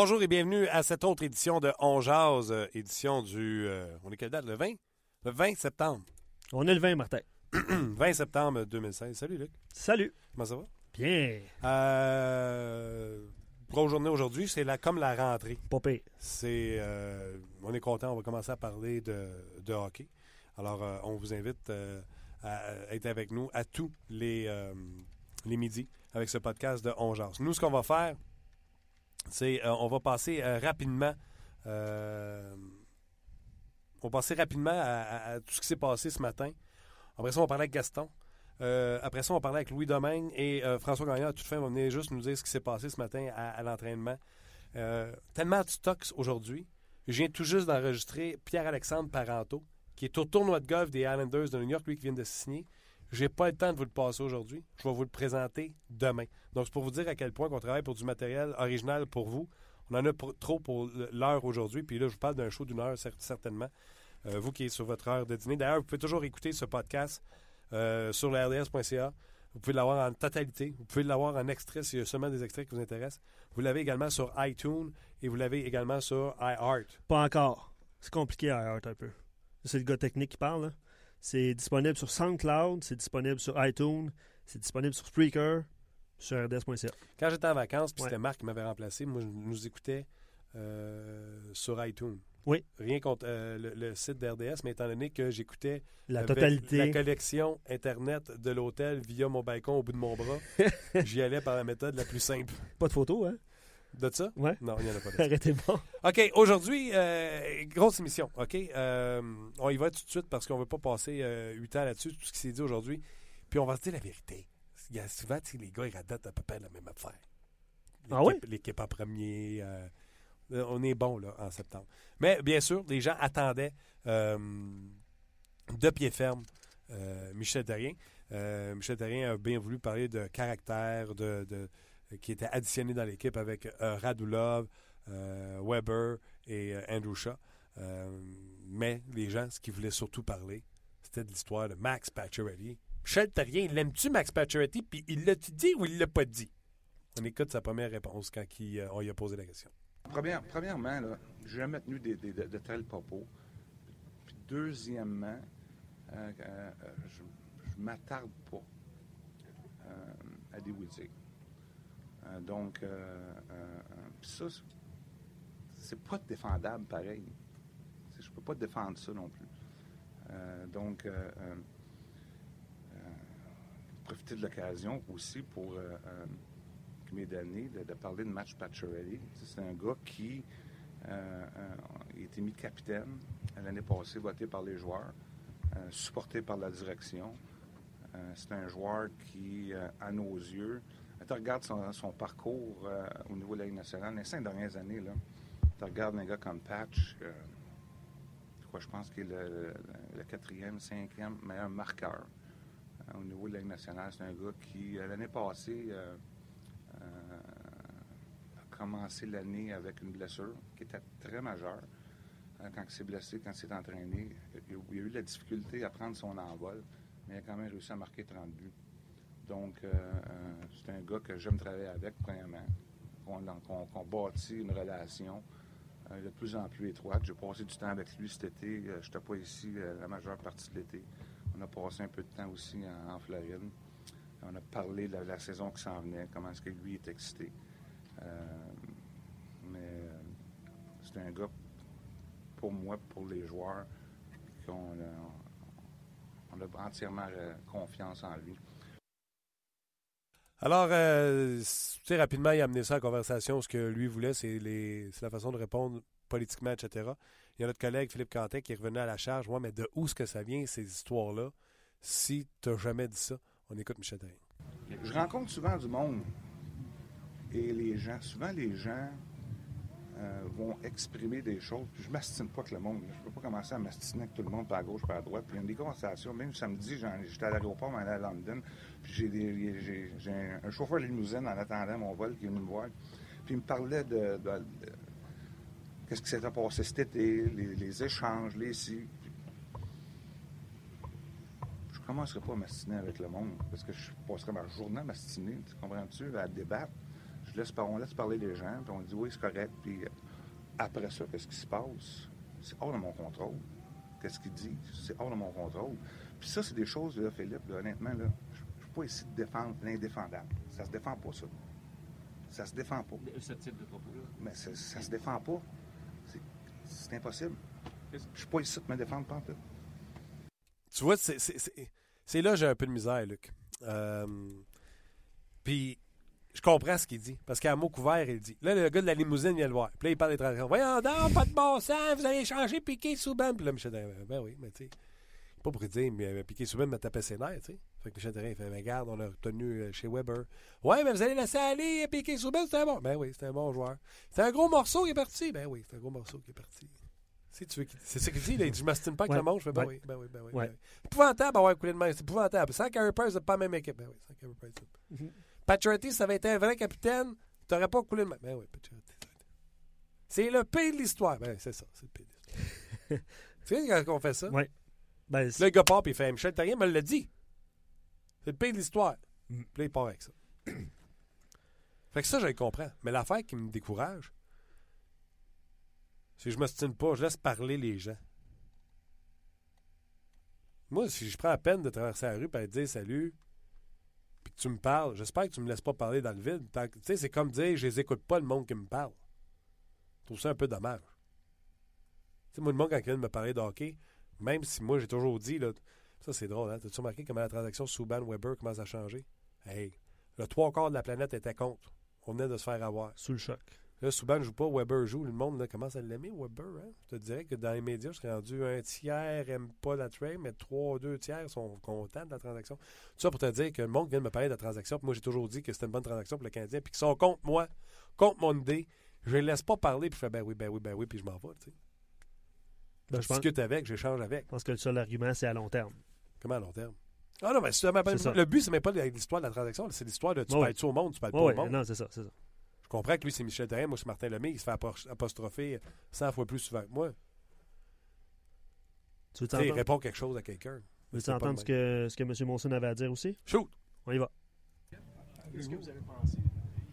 Bonjour et bienvenue à cette autre édition de On Jazz, euh, édition du... euh, on est quelle date? Le 20? Le 20 septembre. On est le 20, Martin. 20 septembre 2016. Salut Luc, Salut. comment ça va? Bien. Euh, grosse journée aujourd'hui, c'est la, comme la rentrée. Pas pire. C'est, euh, on est content, on va commencer à parler de, de hockey. Alors, euh, on vous invite euh, à être avec nous à tous les, euh, les midis avec ce podcast de On Jase. Nous, ce qu'on va faire, euh, on va passer euh, rapidement euh, on va passer rapidement à, tout ce qui s'est passé ce matin. Après ça, on va parler avec Gaston. Après ça, on va parler avec Louis Domingue et François Gagnon. À toute fin, va venir juste nous dire ce qui s'est passé ce matin à, l'entraînement. Tellement de stocks aujourd'hui. Je viens tout juste d'enregistrer Pierre-Alexandre Parenteau, qui est au tournoi de golf des Islanders de New York, lui qui vient de signer. J'ai pas le temps de vous le passer aujourd'hui. Je vais vous le présenter demain. Donc, c'est pour vous dire à quel point on travaille pour du matériel original pour vous. On en a trop pour l'heure aujourd'hui. Puis là, je vous parle d'un show d'une heure, cer- certainement. Euh, vous qui êtes sur votre heure de dîner. D'ailleurs, vous pouvez toujours écouter ce podcast euh, sur le. Vous pouvez l'avoir en totalité. Vous pouvez l'avoir en extrait s'il y a seulement des extraits qui vous intéressent. Vous l'avez également sur iTunes et vous l'avez également sur iHeart. Pas encore. C'est compliqué à Heart un peu. C'est le gars technique qui parle. là. C'est disponible sur SoundCloud, c'est disponible sur iTunes, c'est disponible sur Spreaker, sur rds.ca. Quand j'étais en vacances, puis Ouais. c'était Marc qui m'avait remplacé, moi, je nous écoutais euh, sur iTunes. Oui. Rien contre euh, le, le site d'RDS, mais étant donné que j'écoutais La totalité. la connexion Internet de l'hôtel via mon balcon au bout de mon bras, j'y allais par la méthode la plus simple. Pas de photo, hein? De ça? Ouais. Non, il n'y en a pas de. Arrêtez bon. OK, aujourd'hui, euh, grosse émission. OK, Euh, on y va tout de suite parce qu'on ne veut pas passer euh, huit ans là-dessus, tout ce qui s'est dit aujourd'hui. Puis on va se dire la vérité. Il y a souvent, les gars, ils radotent à peu près la même affaire. Ah ouais? L'équipe- en premier. euh, on est bon, là, en septembre. Mais bien sûr, les gens attendaient de pied ferme Michel Terrien. Michel Terrien a bien voulu parler de caractère, de, de- qui était additionné dans l'équipe avec euh, Radulov, euh, Weber et euh, Andrew Shaw. Euh, mais les gens, ce qu'ils voulaient surtout parler, c'était de l'histoire de Max Pacioretty. Michel Terrien, l'aimes-tu Max Pacioretty? Puis il l'a-tu dit ou il l'a pas dit? On écoute sa première réponse quand euh, on lui a posé la question. Première- premièrement, là, j'ai jamais tenu des, de, de tels propos. Puis deuxièmement, euh, euh, euh, je, je m'attarde pas euh, à des oui-dire. Euh, donc, euh, euh, ça, c'est- pas défendable pareil. Je peux pas défendre ça non plus. Donc, profiter de l'occasion aussi pour euh, euh, qui m'est donné de, de parler de match Pacioretty. C'est un gars qui a été mis capitaine l'année passée, voté par les joueurs, supporté par la direction. C'est un joueur qui, à nos yeux, tu regardes son, parcours euh, au niveau de la Ligue nationale, les cinq dernières années, là, tu regardes un gars comme Patch, euh, quoi, je pense qu'il est le, quatrième, cinquième meilleur marqueur euh, au niveau de la Ligue nationale. C'est un gars qui, l'année passée, a commencé l'année avec une blessure qui était très majeure. Quand il s'est blessé, quand il s'est entraîné, il a, eu la difficulté à prendre son envol, mais il a quand même réussi à marquer 30 buts. Donc, euh, euh, c'est un gars que j'aime travailler avec, premièrement. Qu'on qu'on bâtit une relation euh, de plus en plus étroite. J'ai passé du temps avec lui cet été. Je n'étais pas ici la majeure partie de l'été. On a passé un peu de temps aussi en, Floride. On a parlé de la, saison qui s'en venait, comment est-ce que lui est excité. Mais c'est un gars, pour moi, pour les joueurs, qu'on a, entièrement confiance en lui. Alors, euh, rapidement, il a amené ça en conversation. Ce que lui voulait, c'est la façon de répondre politiquement, etc. Il y a notre collègue Philippe Cantet qui est revenu à la charge. Ouais, mais de où est-ce que ça vient, ces histoires-là, si tu n'as jamais dit ça? On écoute Michel Therrien. Je rencontre souvent du monde et les gens, souvent les gens euh, vont exprimer des choses. Puis je m'astine pas avec le monde. Je peux pas commencer à m'astiner avec tout le monde, par gauche, par droite. Puis il y a des conversations. Même samedi, j'étais à l'aéroport, mais à London. Puis j'ai, j'ai- un, chauffeur de limousine en attendant mon vol qui est venu me voir. Puis il me parlait de, qu'est-ce qui s'était passé cet été, les, échanges, les si. Je commencerai pas à m'astiner avec le monde parce que je passerai ma journée à m'astiner, tu comprends-tu, à débattre. Laisse, on laisse parler les gens, puis on dit oui, c'est correct, puis euh, après ça, qu'est-ce qui se passe? C'est hors de mon contrôle. Qu'est-ce qu'il dit? C'est hors de mon contrôle. Puis ça, c'est des choses, là, Philippe, là, honnêtement, là, je ne suis pas ici de défendre l'indéfendable. Ça se défend pas, ça. Ça se défend pas. Ce type de propos-là? Mais ça, ça se défend pas. C'est- C'est impossible. Je suis pas ici de me défendre, pas. Tu vois, c'est- c'est c'est- c'est là que j'ai un peu de misère, Luc. Euh, Puis, je comprends ce qu'il dit. Parce qu'à mot couvert, il dit. Là, le gars de la limousine vient le voir. Puis là, il parle des transactions. Voyons donc, pas de bon sens, vous allez changer Piqué Souban. Puis là, Michel Therrien, ben oui, mais tu sais. Pas pour dire, mais Piqué Souban m'a tapé ses nerfs, tu sais. Fait que Michel Therrien, il fait, mais regarde, on l'a retenu euh, chez Weber. Ouais, mais vous allez laisser aller Piqué Souban, c'était un bon. Ben oui, c'était un bon joueur. C'est un gros morceau qui est parti. Ben oui, c'est un gros morceau qui est parti. Si tu veux qu'il- C'est ça qu'il dit, là. Il dit, je m'astine pas avec Ouais. le monde. Je fais, ben Ouais. oui, ben oui, ben oui. Ouais. ben oui. Épouvantable d'avoir coulé de main. C'est épouvantable. Sans Carey Price, c'est pas la même équipe. Ben oui, sans Price. Patriotty, ça avait été un vrai capitaine, t'aurais pas coulé de main. Ben oui, Patriotty. C'est le pire de l'histoire. Ben c'est ça, c'est le pire de l'histoire. tu sais quand on fait ça? Ouais. Ben, Là, le gars part puis il fait Michel Therrien me l'a dit. C'est le pire de l'histoire. Mm. Puis là, il part avec ça. fait que ça, je le comprends. Mais l'affaire qui me décourage, c'est que je me stine pas, je laisse parler les gens. Moi, si je prends la peine de traverser la rue et te dire salut, tu me parles, j'espère que tu me laisses pas parler dans le vide. Tu sais, c'est comme dire je les écoute pas le monde qui me parle. Je trouve ça un peu dommage. Tu moi, le monde, quand vient de me parler de hockey, même si moi, j'ai toujours dit, là, ça c'est drôle, hein? T'as-tu remarqué comment la transaction Souban-Weber commence à changer? Hey, le trois quarts de la planète était contre. On venait de se faire avoir. sous le choc. Là, Souban ne joue pas, Weber joue. Le monde là, commence à l'aimer, Weber. Hein? Je te dirais que dans les médias, je serais rendu un tiers n'aime pas la trade, mais trois, deux tiers sont contents de la transaction. Tout ça pour te dire que le monde vient de me parler de la transaction. Puis moi, j'ai toujours dit que c'était une bonne transaction pour le Canadien. Puis qu'ils sont contre moi, contre mon idée. Je les laisse pas parler. Puis je fais ben oui, ben oui, ben oui. Puis je m'en vais. Tu sais. Ben, je je pense, discute avec, j'échange avec. je pense que le seul argument, c'est à long terme. Comment à long terme? Ah non, mais ça. le but, c'est même pas l'histoire de la transaction, c'est l'histoire de tu Ouais. parles-tu au monde, tu parles Ouais, pas au monde. non, c'est ça, c'est ça. Je comprends que lui, c'est Michel Therrien, moi, c'est Martin Lemay, il se fait apostropher 100 fois plus souvent que moi. Tu veux il entendre, répond quelque chose à quelqu'un. veux c'est pas entendre ce que, ce que M. Monson avait à dire aussi? Shoot! On y va. Qu'est-ce que vous avez pensé?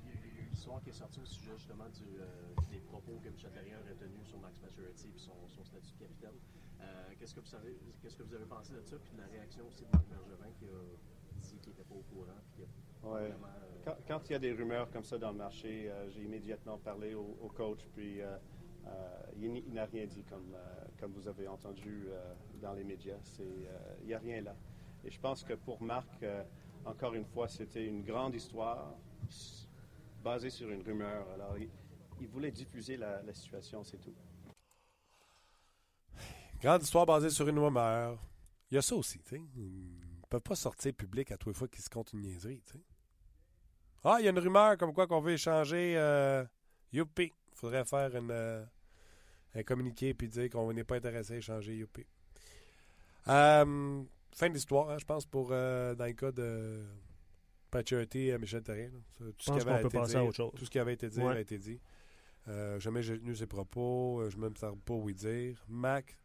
Il y a eu une histoire qui est sortie au sujet justement du, euh, des propos que Michel Therrien aurait tenus sur Max Pacioretty et son, son statut de capitaine? Euh, qu'est-ce, que vous savez, qu'est-ce que vous avez pensé de ça? Puis de la réaction aussi de Marc Bergevin qui a dit qu'il n'était pas au courant. Qui a Ouais. Quand, il y a des rumeurs comme ça dans le marché, euh, j'ai immédiatement parlé au, coach, puis euh, euh, il, il n'a rien dit comme, comme vous avez entendu dans les médias. Il n'y a rien là. Et je pense que pour Marc, encore une fois, c'était une grande histoire basée sur une rumeur. Alors, il, voulait diffuser la, la situation, c'est tout. Grande histoire basée sur une rumeur. Il y a ça aussi, tu sais. Ils peuvent pas sortir public à tous les fois qu'ils se comptent une niaiserie, tu sais. Ah, il y a une rumeur comme quoi qu'on veut échanger. Euh, youpi! faudrait faire une, euh, un communiqué puis dire qu'on n'est pas intéressé à échanger youpi. Euh, fin de l'histoire, hein, je pense, pour euh, dans le cas de Paturity et Michel. Ça, Tout ce qui avait été dit- à autre chose. Tout ce qui avait été dit Ouais. a été dit. Jamais j'ai tenu ses propos. je ne me sers pas où y dire. Mac,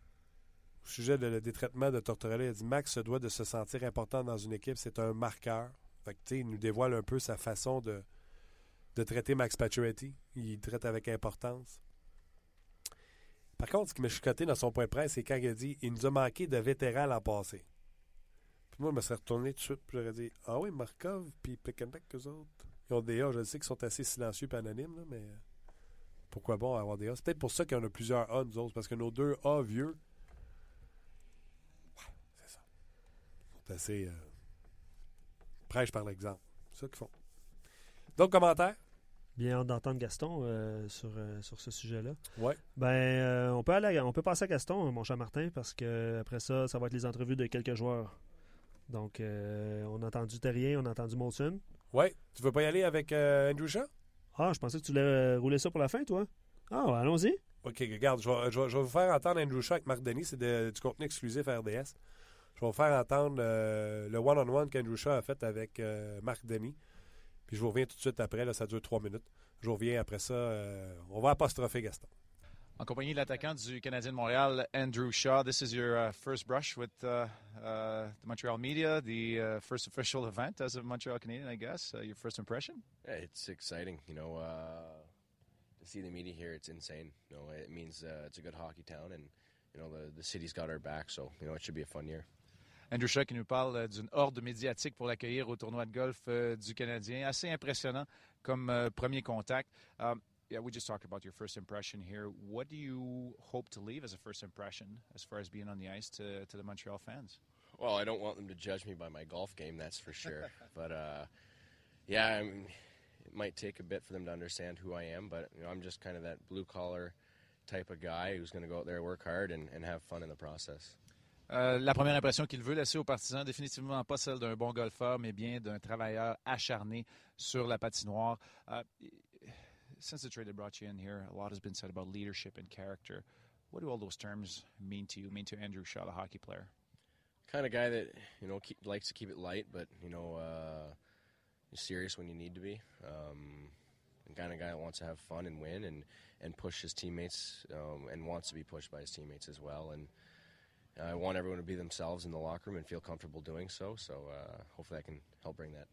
au sujet de- des traitements de Tortorella, il a dit Max se doit de se sentir important dans une équipe. C'est un marqueur. Fait que, il nous dévoile un peu sa façon de, de traiter Max Pacioretty. Il traite avec importance. Par contre, ce qui m'a chicoté dans son point presse, c'est quand il a dit il nous a manqué de vétérans l'an passé. Puis moi, je me serais retourné tout de suite, puis j'aurais dit Ah oui, Markov, puis Plekanec, eux autres. Ils ont des A, je sais qu'ils sont assez silencieux et anonymes, là, mais. pourquoi bon avoir des A? C'est peut-être pour ça qu'il y en a plusieurs A, nous autres, parce que nos deux A vieux, ouais, c'est ça. C'est assez. Euh, prêche par l'exemple. C'est ça qu'ils font. D'autres commentaires? Bien hâte d'entendre Gaston euh, sur, euh, sur ce sujet-là. Ouais. Ben, euh, on, peut aller à- on peut passer à Gaston, mon cher Martin, parce que après ça, ça va être les entrevues de quelques joueurs. Donc, on a entendu Terrien, on a entendu Molson. Ouais. Tu veux pas y aller avec euh, Andrew Shaw? Ah, je pensais que tu voulais rouler ça pour la fin, toi. Ah, ouais, allons-y. OK, regarde, je vais, je vais- je vais vous faire entendre Andrew Shaw avec Marc Denis. C'est de- du contenu exclusif à RDS. Je vais vous faire entendre euh, le one-on-one qu'Andrew Shaw a fait avec euh, Marc Denis. Puis je vous reviens tout de suite après. Là, ça dure trois minutes. Je vous reviens après ça. euh, on va apostropher Gaston. En compagnie de l'attaquant du Canadien de Montréal, Andrew Shaw. This is your uh, first brush with uh, uh, the Montreal media, the uh, first official event as a Montreal Canadian, I guess. Uh, your first impression? Yeah, it's exciting. You know, uh, to see the media here, it's insane. You know, it means uh, it's a good hockey town, and you know the the city's got our back. So you know, it should be a fun year. Andrew Shaw qui nous parle euh, d'une horde médiatique pour l'accueillir au tournoi de golf euh, du Canadien. Assez impressionnant comme euh, premier contact. Um, yeah, we just talked about your first impression here. What do you hope to leave as a first impression as far as being on the ice to, to the Montreal fans? Well, I don't want them to judge me by my golf game, that's for sure. but uh, yeah, I mean, it might take a bit for them to understand who I am. But you know, I'm just kind of that blue collar type of guy who's going to go out there, work hard, and, and have fun in the process. Euh, la première impression qu'il veut laisser aux partisans, définitivement pas celle d'un bon golfeur, mais bien d'un travailleur acharné sur la patinoire. Uh, since the trade that brought you in here, a lot has been said about leadership and character. What do all those terms mean to you, mean to Andrew Shaw, the hockey player? kind of guy that you know keep, likes to keep it light, but you know, uh, serious when you need to be. Um, kind of guy that wants to have fun and win and and push his teammates um, and wants to be pushed by his teammates as well. And I want everyone to be themselves in the locker room and feel comfortable doing so. So uh, hopefully, I can help bring that.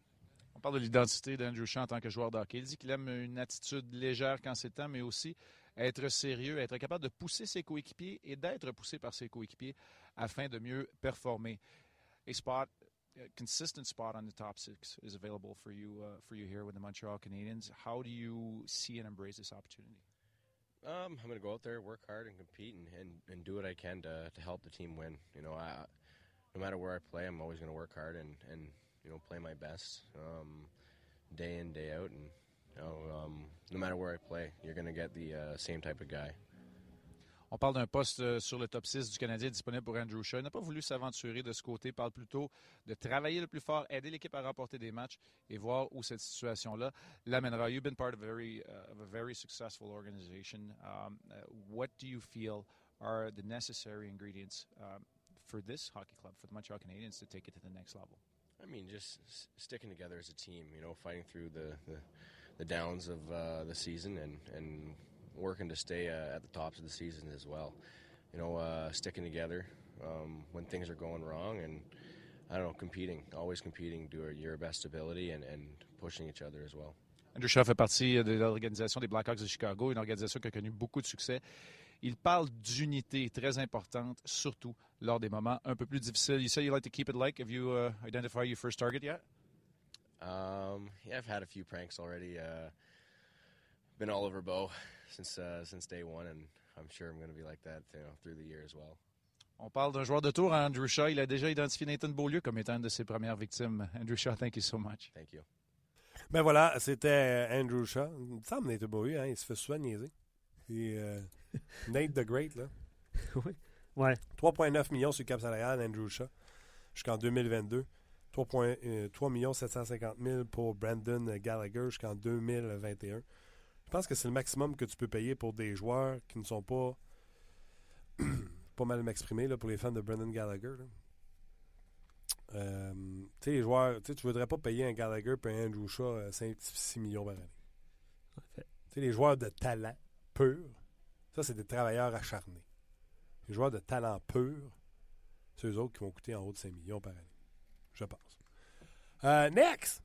On parle de l'identité d'Andrew Shaw en tant que joueur de. Il dit qu'il aime une attitude légère quand c'est temps, mais aussi être sérieux, être capable de pousser ses coéquipiers et d'être poussé par ses coéquipiers afin de mieux performer. A spot, a consistent spot on the top six is available for you uh, for you here with the Montreal Canadiens. How do you see and embrace this opportunity? Um, I'm going to go out there, work hard, and compete, and, and, and do what I can to, to help the team win. You know, I, no matter where I play, I'm always going to work hard and, and you know play my best um, day in day out. And you know, um, no matter where I play, you're going to get the uh, same type of guy. On parle d'un poste euh, sur le top 6 du Canadien disponible pour Andrew Shaw. Il n'a pas voulu s'aventurer de ce côté. Il parle plutôt de travailler le plus fort, aider l'équipe à remporter des matchs et voir où cette situation-là l'amènera. You've been part of a very, uh, of a very successful organization. Um, uh, what do you feel are the necessary ingredients um, for this hockey club, for the Montreal Canadiens, to take it to the next level? I mean, just sticking together as a team. You know, fighting through the the, the downs of uh, the season and working to stay uh, at the tops of the season as well. You know, uh, sticking together um, when things are going wrong, and I don't know, competing, always competing, do your best ability, and and pushing each other as well. Andrew Shaw fait partie de l'organisation des Blackhawks de Chicago, une organisation qui a connu beaucoup de succès. Il parle d'unité très importante, surtout lors des moments un peu plus difficiles. You say you like to keep it like. Have you uh, identified your first target yet? Um, yeah, I've had a few pranks already. Uh, been all over Bo since uh, since day one, and I'm sure I'm going to be like that you know, through the year as well. On parle d'un joueur de tour, Andrew Shaw. Il a déjà identifié Nathan Beaulieu comme étant une de ses premières victimes. Andrew Shaw, thank you so much. Thank you. Ben voilà, c'était Andrew Shaw. Il me semble Nate Bowie, hein, il se fait souvent niaiser. Puis, euh, Nate the Great, là. oui. Ouais. 3,9 millions sur le cap salarial, Andrew Shaw, jusqu'en 2022. 3, point- euh, 3 750 000 pour Brandon Gallagher jusqu'en 2021. Je pense que c'est le maximum que tu peux payer pour des joueurs qui ne sont pas. pas mal m'exprimer là, pour les fans de Brandon Gallagher. là. Euh, tu sais, les joueurs, tu voudrais pas payer un Gallagher et un Andrew Shaw euh, 5-6 millions par année. Tu sais, les joueurs de talent pur, ça, c'est des travailleurs acharnés. Les joueurs de talent pur, c'est eux autres qui vont coûter en haut de 5 millions par année. Je pense. Euh, next!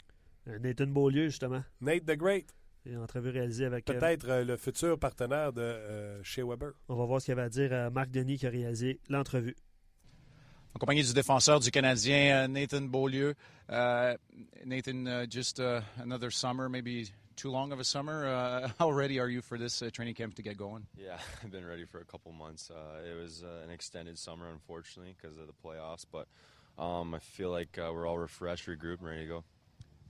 Euh, Nathan Beaulieu, justement. Nate the Great. Une entrevue réalisée avec. euh, Peut-être euh, le futur partenaire de euh, chez Weber. on va voir ce qu'il avait à dire à Marc Denis qui a réalisé l'entrevue. En compagnie du défenseur du Canadien, euh, Nathan Beaulieu. Uh, Nathan, uh, just uh, another summer, maybe too long of a summer. Uh, how ready are you for this uh, training camp to get going? Yeah, I've been ready for a couple months. Uh, it was uh, an extended summer, unfortunately, because of the playoffs, but um, I feel like uh, we're all refreshed, regrouped, and ready to go.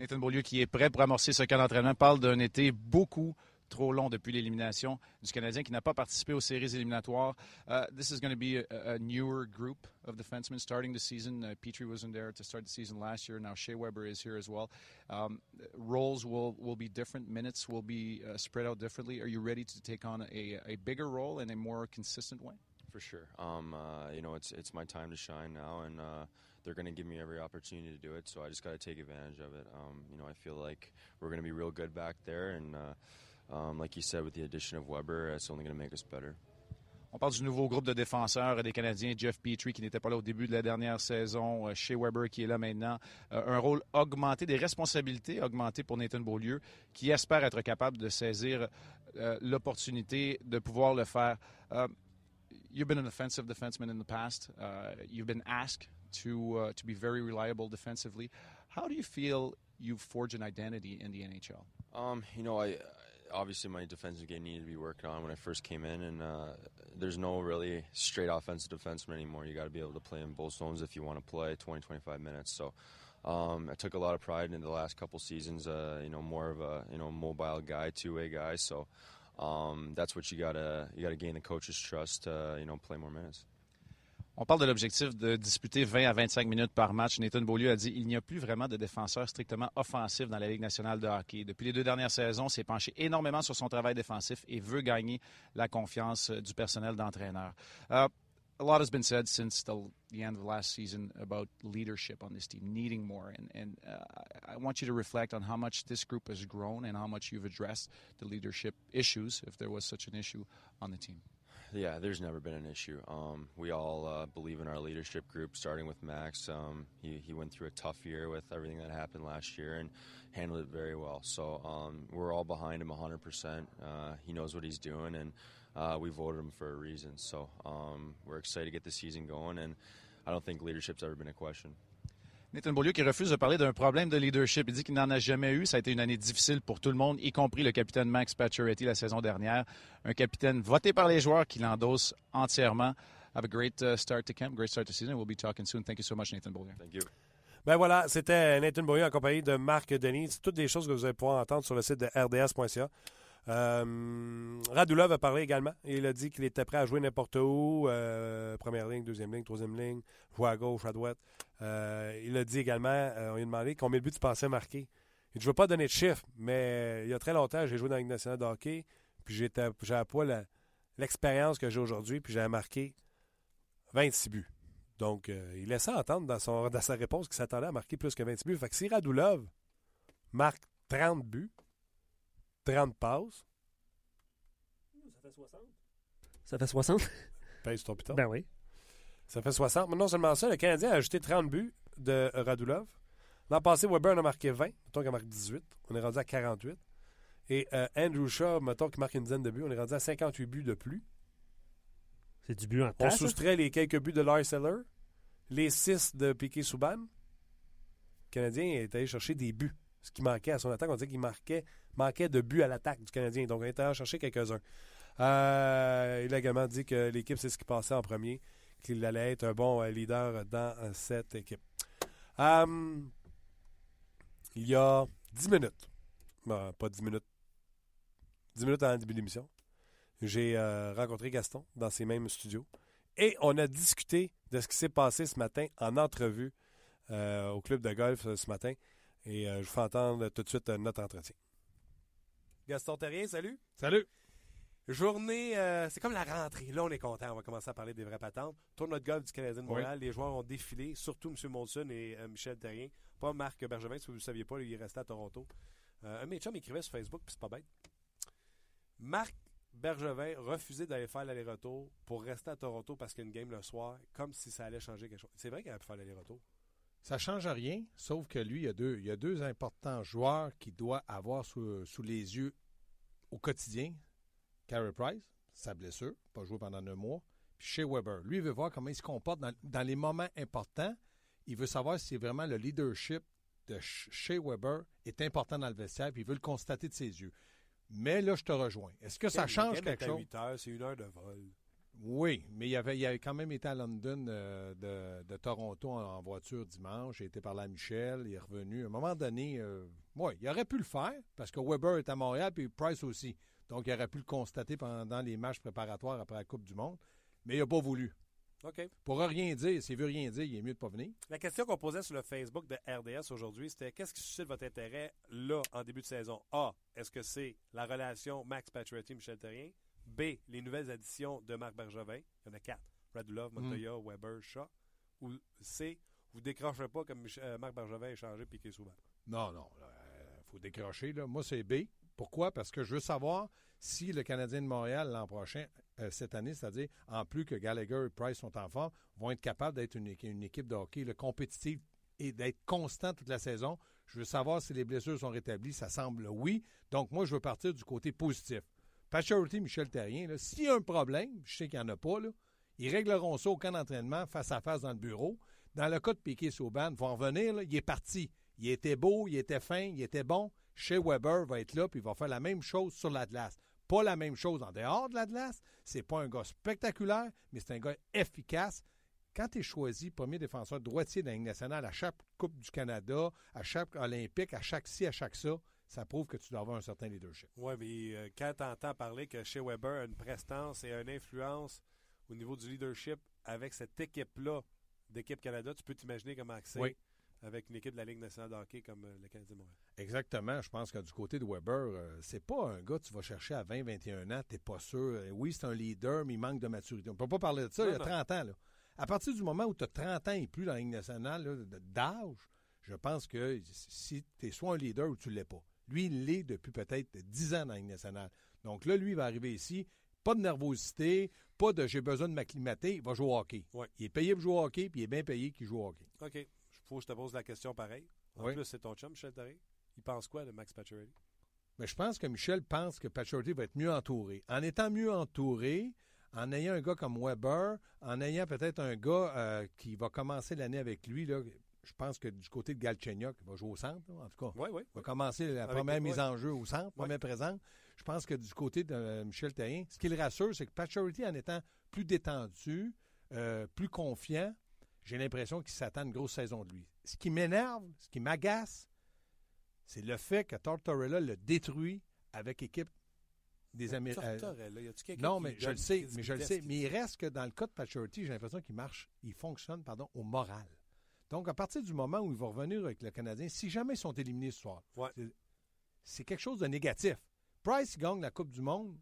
Nathan Beaulieu, qui est prêt pour amorcer ce camp d'entraînement, parle d'un été beaucoup trop long depuis l'élimination du Canadien qui n'a pas participé aux séries éliminatoires. Uh, this is going to be a, a, newer group of defensemen starting the season. Uh, Petrie wasn't there to start the season last year. Now Shea Weber is here as well. Um, roles will, will be different. Minutes will be uh, spread out differently. Are you ready to take on a, a bigger role in a more consistent way? For sure. Um, uh, you know, it's it's my time to shine now, uh, they're going to give me every opportunity to do it. So I just got to take advantage of it. Um, you know, I feel like we're going to be real good back there, and uh, um, like you said, with the addition of Weber, it's only going to make us better. On parle du nouveau groupe de défenseurs des Canadiens, Jeff Petrie, qui n'était pas là au début de la dernière saison, chez Weber, qui est là maintenant. un rôle augmenté, des responsabilités augmentées pour Nathan Beaulieu, qui espère être capable de saisir l'opportunité de pouvoir le faire. you've been an offensive defenseman in the past. Uh, you've been asked to uh, to be very reliable defensively. How do you feel you've forged an identity in the NHL? Um, you know, I obviously my defensive game needed to be worked on when I first came in, and uh, there's no really straight offensive defenseman anymore. You got to be able to play in both zones if you want to play 20, 25 minutes. So. Um, I took a lot of pride in the last couple seasons. Uh, you know, more of a you know mobile guy, two way guy. So um, that's what you gotta you gotta gain the coach's trust. Uh, you know, play more minutes. On parle de l'objectif de disputer 20 à 25 minutes par match. Nathan Beaulieu a dit il n'y a plus vraiment de défenseurs strictement offensifs dans la Ligue nationale de hockey. Depuis les deux dernières saisons, s'est penché énormément sur son travail défensif et veut gagner la confiance du personnel d'entraîneur. Uh, a lot has been said since the, end of last season about leadership on this team, needing more. And, and uh, I want you to reflect on how much this group has grown and how much you've addressed the leadership issues, if there was such an issue, on the team. Yeah, there's never been an issue. Um, we all uh, believe in our leadership group, starting with Max. Um, he, he went through a tough year with everything that happened last year and handled it very well. So um, we're all behind him 100%. Uh, he knows what he's doing, and uh, we voted him for a reason. So um, we're excited to get the season going, and I don't think leadership's ever been a question. Nathan Beaulieu qui refuse de parler d'un problème de leadership. Il dit qu'il n'en a jamais eu. Ça a été une année difficile pour tout le monde, y compris le capitaine Max Pacioretty la saison dernière. Un capitaine voté par les joueurs qui l'endosse entièrement. Have a great uh, start to camp, great start to season. We'll be talking soon. Thank you so much, Nathan Beaulieu. Thank you. Ben voilà, c'était Nathan Beaulieu en compagnie de Marc Denis. Toutes des choses que vous allez pouvoir entendre sur le site de rds.ca. Euh, Radulov a parlé également. Il a dit qu'il était prêt à jouer n'importe où. Euh, première ligne, deuxième ligne, troisième ligne, jouer à gauche, à droite. Euh, il a dit également, euh, on lui a demandé combien de buts tu pensais marquer. Il ne veux pas donner de chiffres, mais il y a très longtemps, j'ai joué dans la Ligue nationale de hockey, puis j'ai à poids l'expérience que j'ai aujourd'hui, puis j'avais marqué 26 buts. Donc, il laissait entendre dans, son, dans sa réponse qu'il s'attendait à marquer plus que 26 buts. Fait que si Radulov marque 30 buts, 30 passes. Ça fait 60. Ça fait 60? Pèse ton piton. Ben oui. Ça fait 60. Mais non seulement ça, le Canadien a ajouté 30 buts de Radulov. L'an passé, Weber en a marqué 20. Mettons qu'il a marqué 18. On est rendu à 48. Et euh, Andrew Shaw, mettons qu'il marque une dizaine de buts. On est rendu à 58 buts de plus. C'est du but en On soustrait les quelques buts de Lars Seller, les 6 de Piquet Souban. Le Canadien est allé chercher des buts. Ce qui manquait à son attaque, on disait qu'il marquait, manquait de buts à l'attaque du Canadien. Donc, on est allé chercher quelques-uns. Euh, il a également dit que l'équipe, c'est ce qui passait en premier, qu'il allait être un bon leader dans cette équipe. Il y a 10 minutes, ben, pas 10 minutes, 10 minutes avant le début de j'ai euh, rencontré Gaston dans ces mêmes studios et on a discuté de ce qui s'est passé ce matin en entrevue euh, au club de golf ce matin. Et euh, je vous fais entendre tout de suite euh, notre entretien. Gaston Terrien, salut. Salut. Journée, euh, c'est comme la rentrée. Là, on est content. On va commencer à parler des vraies patentes. Tournoi de golf du Canadien de Montréal. Les joueurs ont défilé, surtout M. Monson et Michel Terrien. Pas Marc Bergevin, si vous ne le saviez pas, lui, il est resté à Toronto. un de mes chums écrivait sur Facebook, puis c'est pas bête. Marc Bergevin refusait d'aller faire l'aller-retour pour rester à Toronto parce qu'il y a une game le soir, comme si ça allait changer quelque chose. C'est vrai qu'il a pu faire l'aller-retour. Ça ne change rien, sauf que lui, il y, a deux, il y a deux importants joueurs qu'il doit avoir sous, les yeux au quotidien. Carey Price, sa blessure, pas joué pendant un mois. Puis chez Weber, lui, il veut voir comment il se comporte dans, les moments importants. Il veut savoir si vraiment le leadership de Shea Weber est important dans le vestiaire, puis il veut le constater de ses yeux. Mais là, je te rejoins. Est-ce que ça change quelque chose? 8 heures, c'est une heure de vol. Oui, mais il avait, il avait quand même été à London euh, de, de Toronto en, en voiture dimanche. Il a été par à Michel, il est revenu. À un moment donné, euh, il aurait pu le faire parce que Weber est à Montréal puis Price aussi. Donc, il aurait pu le constater pendant les matchs préparatoires après la Coupe du Monde. Mais il n'a pas voulu. OK. Pour rien dire, s'il veut rien dire, il est mieux de pas venir. La question qu'on posait sur le Facebook de RDS aujourd'hui, c'était qu'est-ce qui suscite votre intérêt là, en début de saison? A. Est-ce que c'est la relation Max Pacioretty-Michel Terrien? B. Les nouvelles additions de Marc Bergevin. Il y en a quatre. Radulov, Montoya, Weber, Shaw. Ou C. Vous décrocherez pas comme Mich- euh, Marc Bergevin a changé Piqué souvent. Non, non, il faut décrocher. Là. Moi, c'est B. Pourquoi? Parce que je veux savoir si le Canadien de Montréal l'an prochain, euh, cette année, c'est-à-dire en plus que Gallagher et Price sont en forme, vont être capables d'être une, équi- une équipe de hockey là, compétitive et d'être constant toute la saison. Je veux savoir si les blessures sont rétablies. Ça semble oui. Donc, moi, je veux partir du côté positif. Pacioretty, Michel Terrien, s'il y a un problème, je sais qu'il n'y en a pas, ils régleront ça au camp d'entraînement face à face dans le bureau. Dans le cas de Piquet Sauban, ils vont en revenir, là, il est parti. Il était beau, il était fin, il était bon. Chez Weber va être là, puis il va faire la même chose sur l'Atlas. Pas la même chose en dehors de l'Atlas. C'est pas un gars spectaculaire, mais c'est un gars efficace. Quand tu es choisi premier défenseur droitier de la Ligue nationale à chaque Coupe du Canada, à chaque Olympique, à chaque ci, à chaque ça, ça prouve que tu dois avoir un certain leadership. Oui, mais euh, quand tu entends parler que chez Weber a une prestance et une influence au niveau du leadership avec cette équipe-là d'équipe Canada, tu peux t'imaginer comment c'est Oui. avec une équipe de la Ligue nationale de hockey comme euh, le Canadien Montréal. Exactement. Je pense que du côté de Weber, euh, c'est pas un gars que tu vas chercher à 20, 21 ans, t'es pas sûr. Euh, Oui, c'est un leader, mais il manque de maturité. On peut pas parler de ça Non, il y a non. 30 ans. Là. À partir du moment où tu as 30 ans et plus dans la Ligue nationale d'âge, je pense que si tu es soit un leader ou tu l'es pas. Lui, il l'est depuis peut-être 10 ans dans la Ligue nationale. Donc là, lui, il va arriver ici, pas de nervosité, pas de j'ai besoin de m'acclimater, il va jouer au hockey. Ouais. Il est payé pour jouer au hockey, puis il est bien payé qu'il joue au hockey. OK. Il faut que je te pose la question pareil. En Oui. plus, c'est ton chum, Michel Therrien. Il pense quoi de Max Pacioretty? Mais je pense que Michel pense que Pacioretty va être mieux entouré. En étant mieux entouré, en ayant un gars comme Weber, en ayant peut-être un gars euh, qui va commencer l'année avec lui, là, je pense que du côté de Galchenyuk, il va jouer au centre, là, en tout cas. Oui, oui. Il va commencer la Avec- première mise en jeu au centre, première présence. Je pense que du côté de euh, Michel Terrien, ce qui le rassure, c'est que Pacioretty, en étant plus détendu, euh, plus confiant, j'ai l'impression qu'il s'attend à une grosse saison de lui. Ce qui m'énerve, ce qui m'agace, c'est le fait que Tortorella le détruit avec équipe des Américains. Quelqu'un Non, mais je le sais, mais je le sais. Mais il reste que dans le cas de Pacioretty, j'ai l'impression qu'il marche, il fonctionne, pardon, au moral. Donc, à partir du moment où il va revenir avec le Canadien, si jamais ils sont éliminés ce soir, Ouais. c'est- quelque chose de négatif. Price gagne la Coupe du Monde,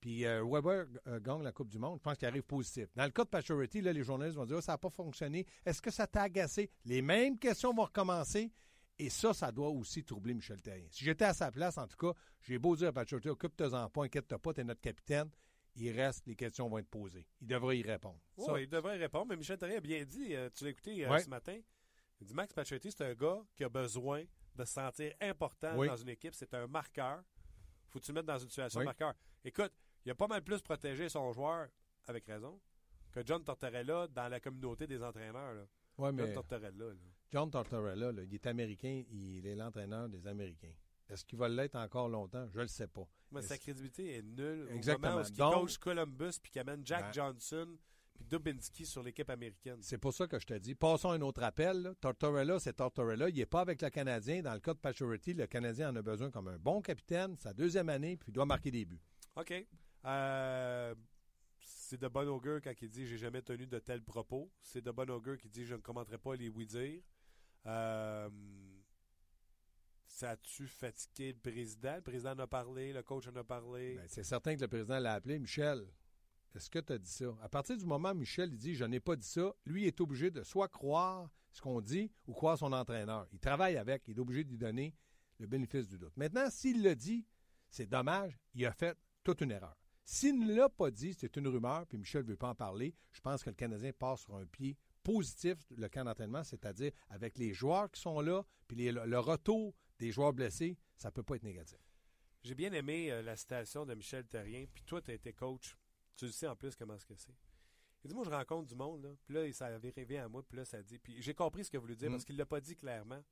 puis euh, Weber euh, gagne la Coupe du Monde. Je pense qu'il arrive positif. Dans le cas de là, les journalistes vont dire Ah, ça n'a pas fonctionné. Est-ce que ça t'a agacé? Les mêmes questions vont recommencer. Et ça, ça doit aussi troubler Michel Terrien. Si j'étais à sa place, en tout cas, j'ai beau dire à Pacioretty occupe-toi-en pas, inquiète-toi pas, t'es notre capitaine. Il reste, les questions vont être posées. Il devrait y répondre. Oui, il devrait répondre, mais Michel Therrien a bien dit, euh, tu l'as écouté euh, Ouais. ce matin, il dit Max Pacioretty, c'est un gars qui a besoin de se sentir important Oui. dans une équipe. C'est un marqueur. faut tu le mettre dans une situation Oui. de marqueur. Écoute, il a pas mal plus protégé son joueur, avec raison, que John Tortorella dans la communauté des entraîneurs. là. ouais, John mais Tortorella. là. John Tortorella, là, il est américain, il est l'entraîneur des Américains. Est-ce qu'il va l'être encore longtemps? Je ne le sais pas. Mais sa crédibilité est nulle. Exactement. Au moment où il Donc- coach Columbus puis qu'il amène Jack Ben- Johnson puis Dubinsky sur l'équipe américaine. C'est pour ça que je te dis. Passons à un autre appel. là. Tortorella, c'est Tortorella. Il n'est pas avec le Canadien. Dans le cas de Pacioretty, le Canadien en a besoin comme un bon capitaine, sa deuxième année, puis il doit marquer des buts. OK. Euh, c'est de bon augure quand il dit j'ai jamais tenu de tels propos. C'est de bon augure qui dit je ne commenterai pas les oui-dire. Euh, ça a-tu fatigué le président? Le président en a parlé, le coach en a parlé. Ben, c'est certain que le président l'a appelé. Michel, est-ce que tu as dit ça? À partir du moment où Michel dit Je n'ai pas dit ça, lui est obligé de soit croire ce qu'on dit ou croire son entraîneur. Il travaille avec, il est obligé de lui donner le bénéfice du doute. Maintenant, s'il le dit, c'est dommage, il a fait toute une erreur. S'il ne l'a pas dit, c'est une rumeur, puis Michel ne veut pas en parler, je pense que le Canadien passe sur un pied positif, le camp d'entraînement, c'est-à-dire avec les joueurs qui sont là, puis le retour des joueurs blessés, ça ne peut pas être négatif. J'ai bien aimé euh, la citation de Michel Terrien. Puis toi, tu as été coach. Tu le sais en plus comment ce que c'est. Il dit Moi, je rencontre du monde. Là, puis là, ça avait rêvé à moi. Puis là, ça dit. Puis j'ai compris ce qu'il voulait dire Mm. parce qu'il ne l'a pas dit clairement.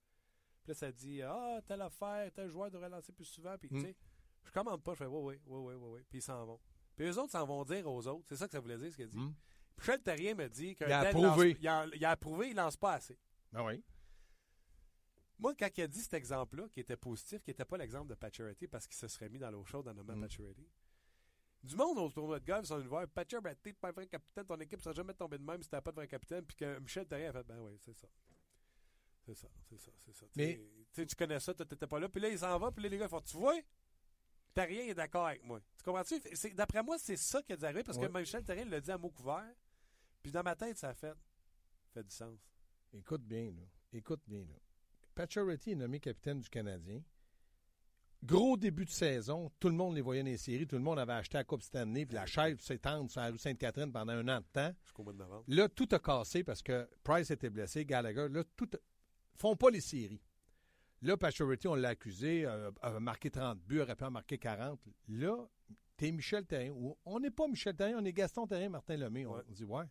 Puis là, ça dit Ah, telle affaire, tel joueur devrait lancer plus souvent. Puis, Mm. tu sais, je commande pas. Je fais Oui, oui, oui, oui, oui, oui. Puis ils s'en vont. Puis eux autres s'en vont dire aux autres. C'est ça que ça voulait dire, ce qu'il a dit. Hmm. Michel Terrien me dit qu'un Il a approuvé. lance- il, a, il a approuvé, il lance pas assez. Ben oui. Moi, quand il a dit cet exemple-là, qui était positif, qui n'était pas l'exemple de Pacioretty parce qu'il se serait mis dans l'eau chaude en nommant Mm. Pacioretty, du monde au tournoi de golf sont venus voir Pacioretty, t'es pas un vrai capitaine, ton équipe ne jamais tombée de même si t'as pas de vrai capitaine, puis que Michel Terrien a fait, ben oui, c'est ça. C'est ça, c'est ça, c'est ça. Tu Mais- connais ça, t'étais pas là, puis là, il s'en va, puis là, les gars, font, tu vois, Terrien est d'accord avec moi. Tu comprends-tu? D'après moi, c'est ça qui a dû arriver, parce Ouais. que Michel Terrien l'a dit à mot couvert, puis dans ma tête, ça a fait, fait du sens. Écoute bien, là. Écoute bien, là. Pacioretty est nommé capitaine du Canadien. Gros début de saison, tout le monde les voyait dans les séries, tout le monde avait acheté la Coupe Stanley, puis la chaise s'étendre sur la rue Sainte-Catherine pendant un an de temps. Jusqu'au mois de novembre. Là, tout a cassé parce que Price était blessé, Gallagher. Là, tout. a- font pas les séries. Là, Pacioretty, on l'a accusé, euh, a marqué 30 buts, aurait pu en marquer 40. Là, t'es Michel Terrien. ou On n'est pas Michel Terrien, on est Gaston Terrien, Martin Lemay. On, Ouais. on dit, ouais.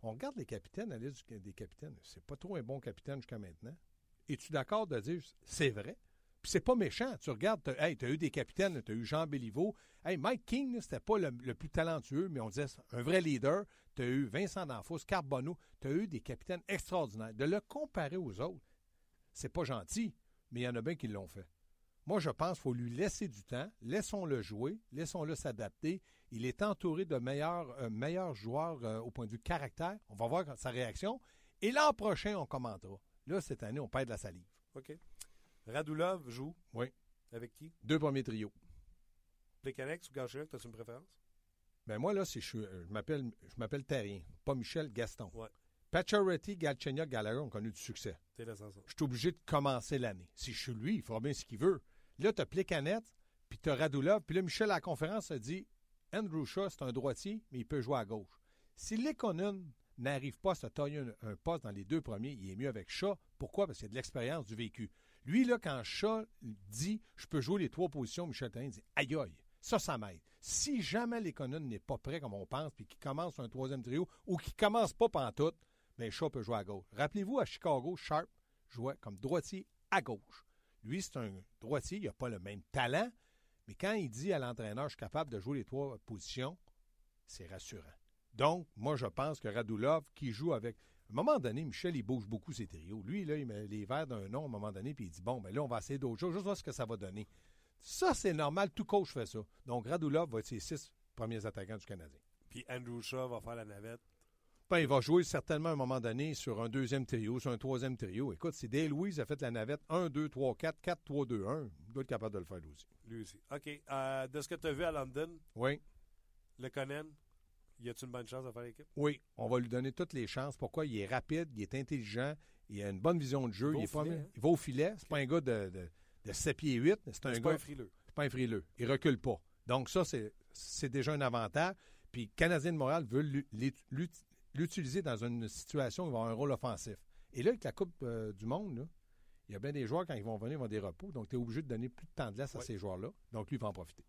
On regarde les capitaines, la liste des capitaines. C'est pas trop un bon capitaine jusqu'à maintenant. Es-tu d'accord de dire, c'est vrai? Puis c'est pas méchant. Tu regardes, t'as, hey, t'as eu des capitaines, t'as eu Jean Béliveau. Hey, Mike King, c'était pas le, plus talentueux, mais on disait un vrai leader. T'as eu Vincent D'Anfos, Carbonneau. T'as eu des capitaines extraordinaires. De le comparer aux autres, c'est pas gentil, mais il y en a bien qui l'ont fait. Moi, je pense qu'il faut lui laisser du temps. Laissons-le jouer. Laissons-le s'adapter. Il est entouré de meilleurs, euh, meilleurs joueurs euh, au point de vue caractère. On va voir sa réaction. Et l'an prochain, on commentera. Là, cette année, on perd de la salive. OK. Radulov joue. Oui. Avec qui? Deux premiers trios. Plekanex ou Galchenyuk, t'as-tu une préférence? Ben moi, là, c'est, je, euh, je m'appelle, je m'appelle Terrien, pas Michel Gaston. Ouais. Pacioretty, Galchenyuk, Gallagher ont connu du succès. C'est l'essentiel. Je suis obligé de commencer l'année. Si je suis lui, il fera bien ce qu'il veut. Là, tu as Plekanec, puis tu as Radulov, puis là, Michel, à la conférence, a dit Andrew Shaw, c'est un droitier, mais il peut jouer à gauche. Si Lekonen n'arrive pas à se tailler un, poste dans les deux premiers, il est mieux avec Shaw. Pourquoi? Parce qu'il a de l'expérience du vécu. Lui, là, quand Shaw dit je peux jouer les trois positions, Michel Terrien dit aïe aïe. Ça, ça m'aide. Si jamais Lekonen n'est pas prêt comme on pense, puis qu'il commence un troisième trio, ou qu'il commence pas pantoute, bien, Shaw peut jouer à gauche. Rappelez-vous, à Chicago, Sharp jouait comme droitier à gauche. Lui, c'est un droitier, il n'a pas le même talent, mais quand il dit à l'entraîneur, je suis capable de jouer les trois positions, c'est rassurant. Donc, moi, je pense que Radulov, qui joue avec. À un moment donné, Michel, il bouge beaucoup ses trios. Lui, là, il met les verres d'un nom à un moment donné, puis il dit Bon, ben là, on va essayer d'autres choses, juste voir ce que ça va donner. Ça, c'est normal, tout coach fait ça. Donc, Radulov va être ses six premiers attaquants du Canadien. Puis Andrew Shaw va faire la navette. Ben, il va jouer certainement à un moment donné sur un deuxième trio, sur un troisième trio. Écoute, si Dale Louise a fait la navette 1, 2, 3, 4, 4, 3, 2, 1, il doit être capable de le faire lui aussi. Lui aussi. OK. Euh, de ce que tu as vu à London, Oui. le Conan, y a-tu une bonne chance de faire l'équipe? Oui, on va lui donner toutes les chances. Pourquoi? Il est rapide, il est intelligent, il a une bonne vision de jeu. Il va Il, pas- hein? il va au filet. C'est pas un gars de, de, de 7 pieds 8. C'est un gars. pas un frileux. C'est pas un frileux. Il recule pas. Donc, ça, c'est, déjà un avantage. Puis, le Canadien de Montréal veut l'u- l'ut- l'ut- l'utiliser dans une situation où il va avoir un rôle offensif. Et là, avec la Coupe euh, du Monde, là, il y a bien des joueurs, quand ils vont venir, ils vont avoir des repos. Donc, tu es obligé de donner plus de temps de laisse à ces joueurs-là. Donc, lui, il va en profiter.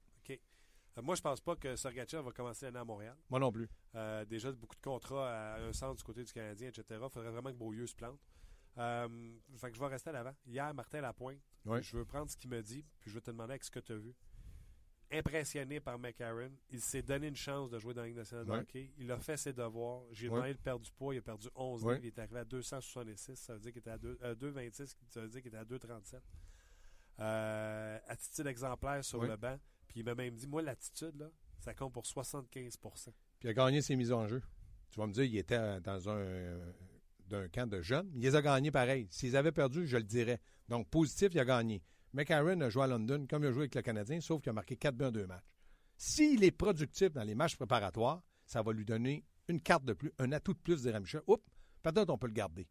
Euh, moi, je pense pas que Sergachev va commencer l'année à Montréal. Moi non plus. Euh, déjà, beaucoup de contrats à un centre du côté du Canadien, etc. Il faudrait vraiment que Beaulieu se plante. Euh, fait que je vais rester à l'avant. Hier, Martin Lapointe, je veux prendre ce qu'il me dit, puis je veux te demander avec ce que tu as vu. Impressionné par McCarron, il s'est donné une chance de jouer dans la Ligue nationale de hockey. Il a fait ses devoirs. J'ai demandé de perdre du poids. Il a perdu 11 Ouais. livres. Il est arrivé à 266. Ça veut dire qu'il était à deux- euh, 2,26. Ça veut dire qu'il était à 2,37. Euh, attitude exemplaire sur le banc. Puis il m'a même dit, moi, l'attitude, ça compte pour 75% Puis il a gagné ses mises en jeu. Tu vas me dire, il était dans un camp de jeunes. Il les a gagnés pareil. S'ils avaient perdu, je le dirais. Donc, positif, il a gagné. McCarron a joué à London comme il a joué avec le Canadien, sauf qu'il a marqué 4 buts en deux matchs. S'il est productif dans les matchs préparatoires, ça va lui donner une carte de plus, un atout de plus, dirait Michel. Oups, peut-être on peut le garder.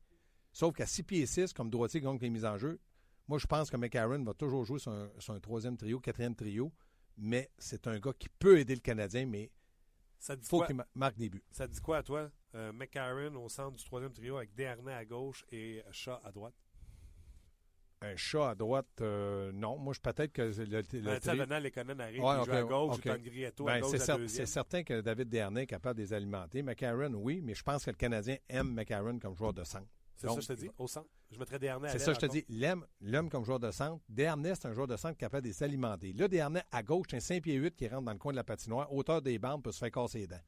Sauf qu'à 6 pieds 6, comme droitier, donc les mises en jeu, moi, je pense que McCarron va toujours jouer sur sur un troisième trio, quatrième trio, mais c'est un gars qui peut aider le Canadien, mais Ça il dit faut qu'il ma- marque des buts. Ça dit quoi à toi? Euh, McCarron au centre du troisième trio avec Desharnais à gauche et Shaw à droite. Un chat à droite, euh, non. Moi, je peut-être que le, le, sais, tri- Venant, Ouais, ok, joue à gauche, à Ben, gauche c'est certain que David Dernay est capable de les alimenter. McCarron, oui, mais je pense que le Canadien aime McCarron comme joueur de centre. C'est ça, je te dis, au centre. Je mettrais Desharnais à C'est ça, je te dis. L'homme, comme joueur de centre. Desharnais, c'est un joueur de centre capable de s'alimenter. Là, Desharnais, à gauche, c'est un 5 pieds 8 qui rentre dans le coin de la patinoire, hauteur des bandes, peut se faire casser les dents.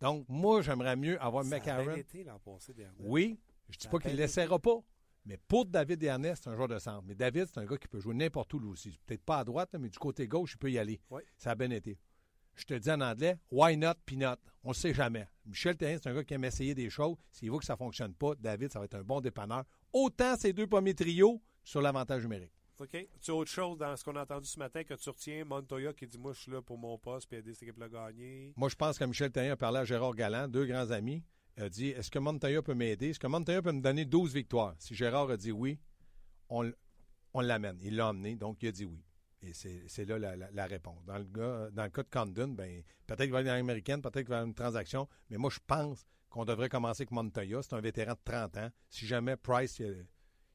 Donc, moi, j'aimerais mieux avoir Ça a bien McCarron. été l'an passé, Desharnais. Oui, je dis Ça pas a qu'il ne l'essaiera pas. Mais pour David Desharnais, c'est un joueur de centre. Mais David, c'est un gars qui peut jouer n'importe où, lui aussi. Peut-être pas à droite, mais du côté gauche, il peut y aller. Oui. Ça a bien été. Je te dis en anglais, why not, peanut? On ne sait jamais. Michel Terrien, c'est un gars qui aime essayer des choses. S'il voit que ça ne fonctionne pas, David, ça va être un bon dépanneur. Autant ces deux premiers trios sur l'avantage numérique. OK. Tu as autre chose dans ce qu'on a entendu ce matin que tu retiens? Montoya qui dit Moi, je suis là pour mon poste puis aider cette équipe-là à gagner. Moi, je pense que Michel Terrien a parlé à Gérard Galland, deux grands amis. Il a dit Est-ce que Montoya peut m'aider? Est-ce que Montoya peut me donner 12 victoires? Si Gérard a dit oui, on, on l'amène. Il l'a emmené, donc il a dit oui. Et c'est c'est là la, la- la réponse. Dans le, gars- dans le cas de Condon, ben, peut-être qu'il va aller dans l'américaine, peut-être qu'il va avoir une transaction, mais moi, je pense qu'on devrait commencer avec Montoya. C'est un vétéran de 30 ans. Si jamais Price, il y a,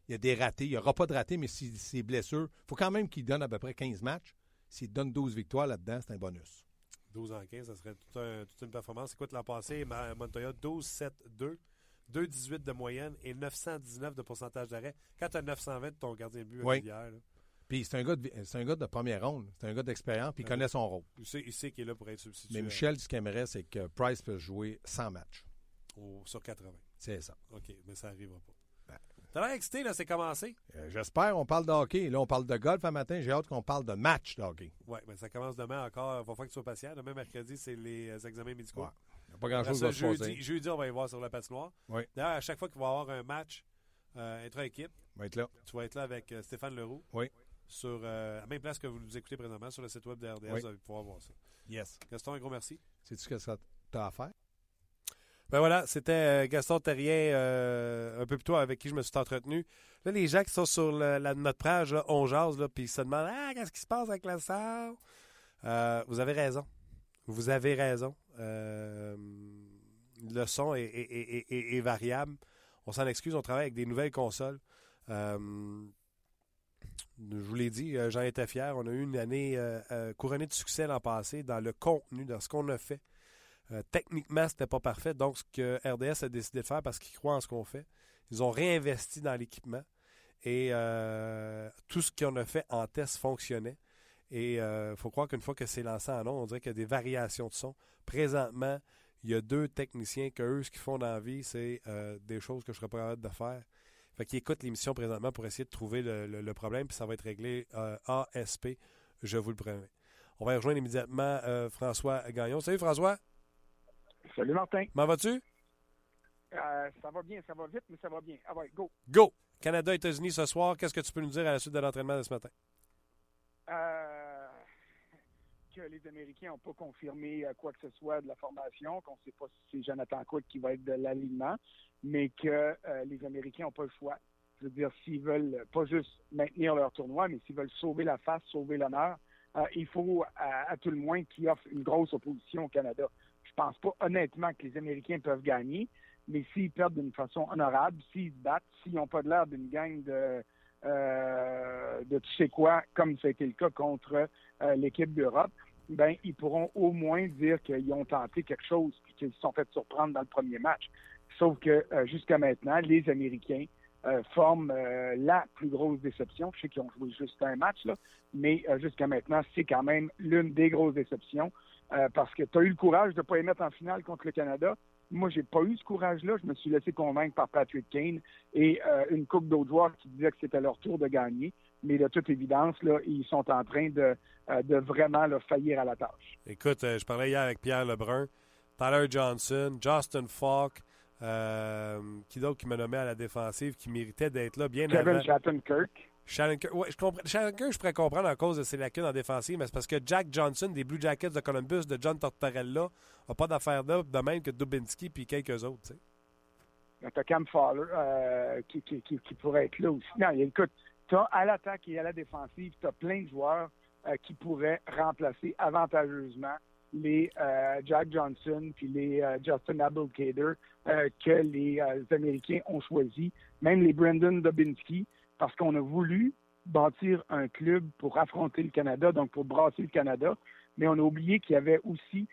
il y a des ratés, il n'y aura pas de ratés, mais si ses blessures, il faut quand même qu'il donne à peu près 15 matchs. S'il donne 12 victoires là-dedans, c'est un bonus. 12 en 15, ça serait un- toute une performance. Écoute, l'an passé, Montoya, 12-7-2, 2-18 de moyenne et 919 de pourcentage d'arrêt. Quand tu as 920 de ton gardien de but Oui. hier, là, Puis c'est un gars de, c'est un gars de première ronde. C'est un gars d'expérience, puis il connaît son rôle. il sait, il sait qu'il est là pour être substitué Mais Michel, ce qu'il aimerait, c'est que Price peut jouer 100 matchs. au- sur 80. C'est ça. OK, mais ça n'arrivera pas. Ben. T'as l'air excité, là, c'est commencé. Euh, J'espère. On parle de hockey. Là, on parle de golf un matin. J'ai hâte qu'on parle de match de hockey. Oui, mais ça commence demain encore. Il va falloir que tu sois patient. Demain, mercredi, c'est les euh, examens médicaux. Ouais. Il n'y a pas grand-chose à passer. jeudi, jeudi, on va y voir sur la patinoire. Oui. D'ailleurs, à chaque fois qu'il va y avoir un match euh, intra-équipe, On va être là. tu vas être là avec euh, Stéphane Leroux. Oui. Sur euh, la même place que vous nous écoutez présentement, sur le site web de RDS, Oui. vous allez pouvoir voir ça. Yes. Gaston, un gros merci. Sais-tu ce que ça t'a à faire? Ben voilà, c'était euh, Gaston Terrien euh, un peu plus tôt avec qui je me suis entretenu. Là, les gens qui sont sur le- la, notre page, là, on jase, là, puis ils se demandent Ah, qu'est-ce qui se passe avec la salle? Euh, vous avez raison. Vous avez raison. Euh, le son est, est- est- est- est variable. On s'en excuse, on travaille avec des nouvelles consoles. Je vous l'ai dit, euh, j'en étais fier. On a eu une année euh, euh, couronnée de succès l'an passé dans le contenu, dans ce qu'on a fait. Techniquement, c'était pas parfait. Donc, ce que RDS a décidé de faire parce qu'ils croient en ce qu'on fait, ils ont réinvesti dans l'équipement et tout ce qu'on a fait en test fonctionnait. Et il faut croire qu'une fois que c'est lancé en ondes, on dirait qu'il y a des variations de son. Présentement, il y a deux techniciens que eux, ce qu'ils font dans la vie, c'est des choses que je serais pas capable de faire. Fait qu'ils écoutent l'émission présentement pour essayer de trouver le, le- le problème, puis ça va être réglé euh, ASP, je vous le promets. On va rejoindre immédiatement euh, François Gagnon. Salut François, Salut Martin. comment vas-tu? Euh, ça va bien, ça va vite, mais ça va bien. Ah ouais, go. Go! Canada-États-Unis ce soir, qu'est-ce que tu peux nous dire à la suite de l'entraînement de ce matin? Euh, que les Américains n'ont pas confirmé quoi que ce soit de la formation, qu'on ne sait pas si c'est Jonathan Quick qui va être de l'alignement, mais que euh, les Américains n'ont pas le choix. Je veux dire, s'ils veulent pas juste maintenir leur tournoi, mais s'ils veulent sauver la face, sauver l'honneur, euh, il faut à, à tout le moins qu'ils offrent une grosse opposition au Canada. Je pense pas honnêtement que les Américains peuvent gagner, mais s'ils perdent d'une façon honorable, s'ils se battent, s'ils n'ont pas de l'air d'une gang de, euh, de tu sais quoi, comme ça a été le cas contre l'équipe d'Europe, ben ils pourront au moins dire qu'ils ont tenté quelque chose et qu'ils se sont fait surprendre dans le premier match. Sauf que euh, jusqu'à maintenant, les Américains euh, forment euh, la plus grosse déception. Je sais qu'ils ont joué juste un match, là, mais jusqu'à maintenant, c'est quand même l'une des grosses déceptions parce que tu as eu le courage de ne pas les mettre en finale contre le Canada. Moi, j'ai pas eu ce courage-là. Je me suis laissé convaincre par Patrick Kane et une coupe d'autres joueurs qui disaient que c'était leur tour de gagner. Mais de toute évidence, là, ils sont en train de, euh, de vraiment là, faillir à la tâche. Écoute, euh, je parlais hier avec Pierre Lebrun, Tyler Johnson, Justin Falk, euh, qui d'autre qui me nommait à la défensive, qui méritait d'être là bien Kevin avant. Shattenkirk. Shannon Kirk, ouais, je comprends. Kirk, je pourrais comprendre à cause de ses lacunes en défensive, mais c'est parce que Jack Johnson des Blue Jackets de Columbus, de John Tortorella, n'a pas d'affaire là, de même que Dubinsky puis quelques autres. tu as Cam Fowler euh, qui, qui, qui, qui pourrait être là aussi. Non, écoute, tu à l'attaque et à la défensive, tu as plein de joueurs euh, qui pourraient remplacer avantageusement les euh, Jack Johnson puis les euh, Justin Abelkader que les Américains ont choisi, même les Brendan Dubinsky, parce qu'on a voulu bâtir un club pour affronter le Canada, donc pour brasser le Canada. mais on a oublié qu'il y avait aussi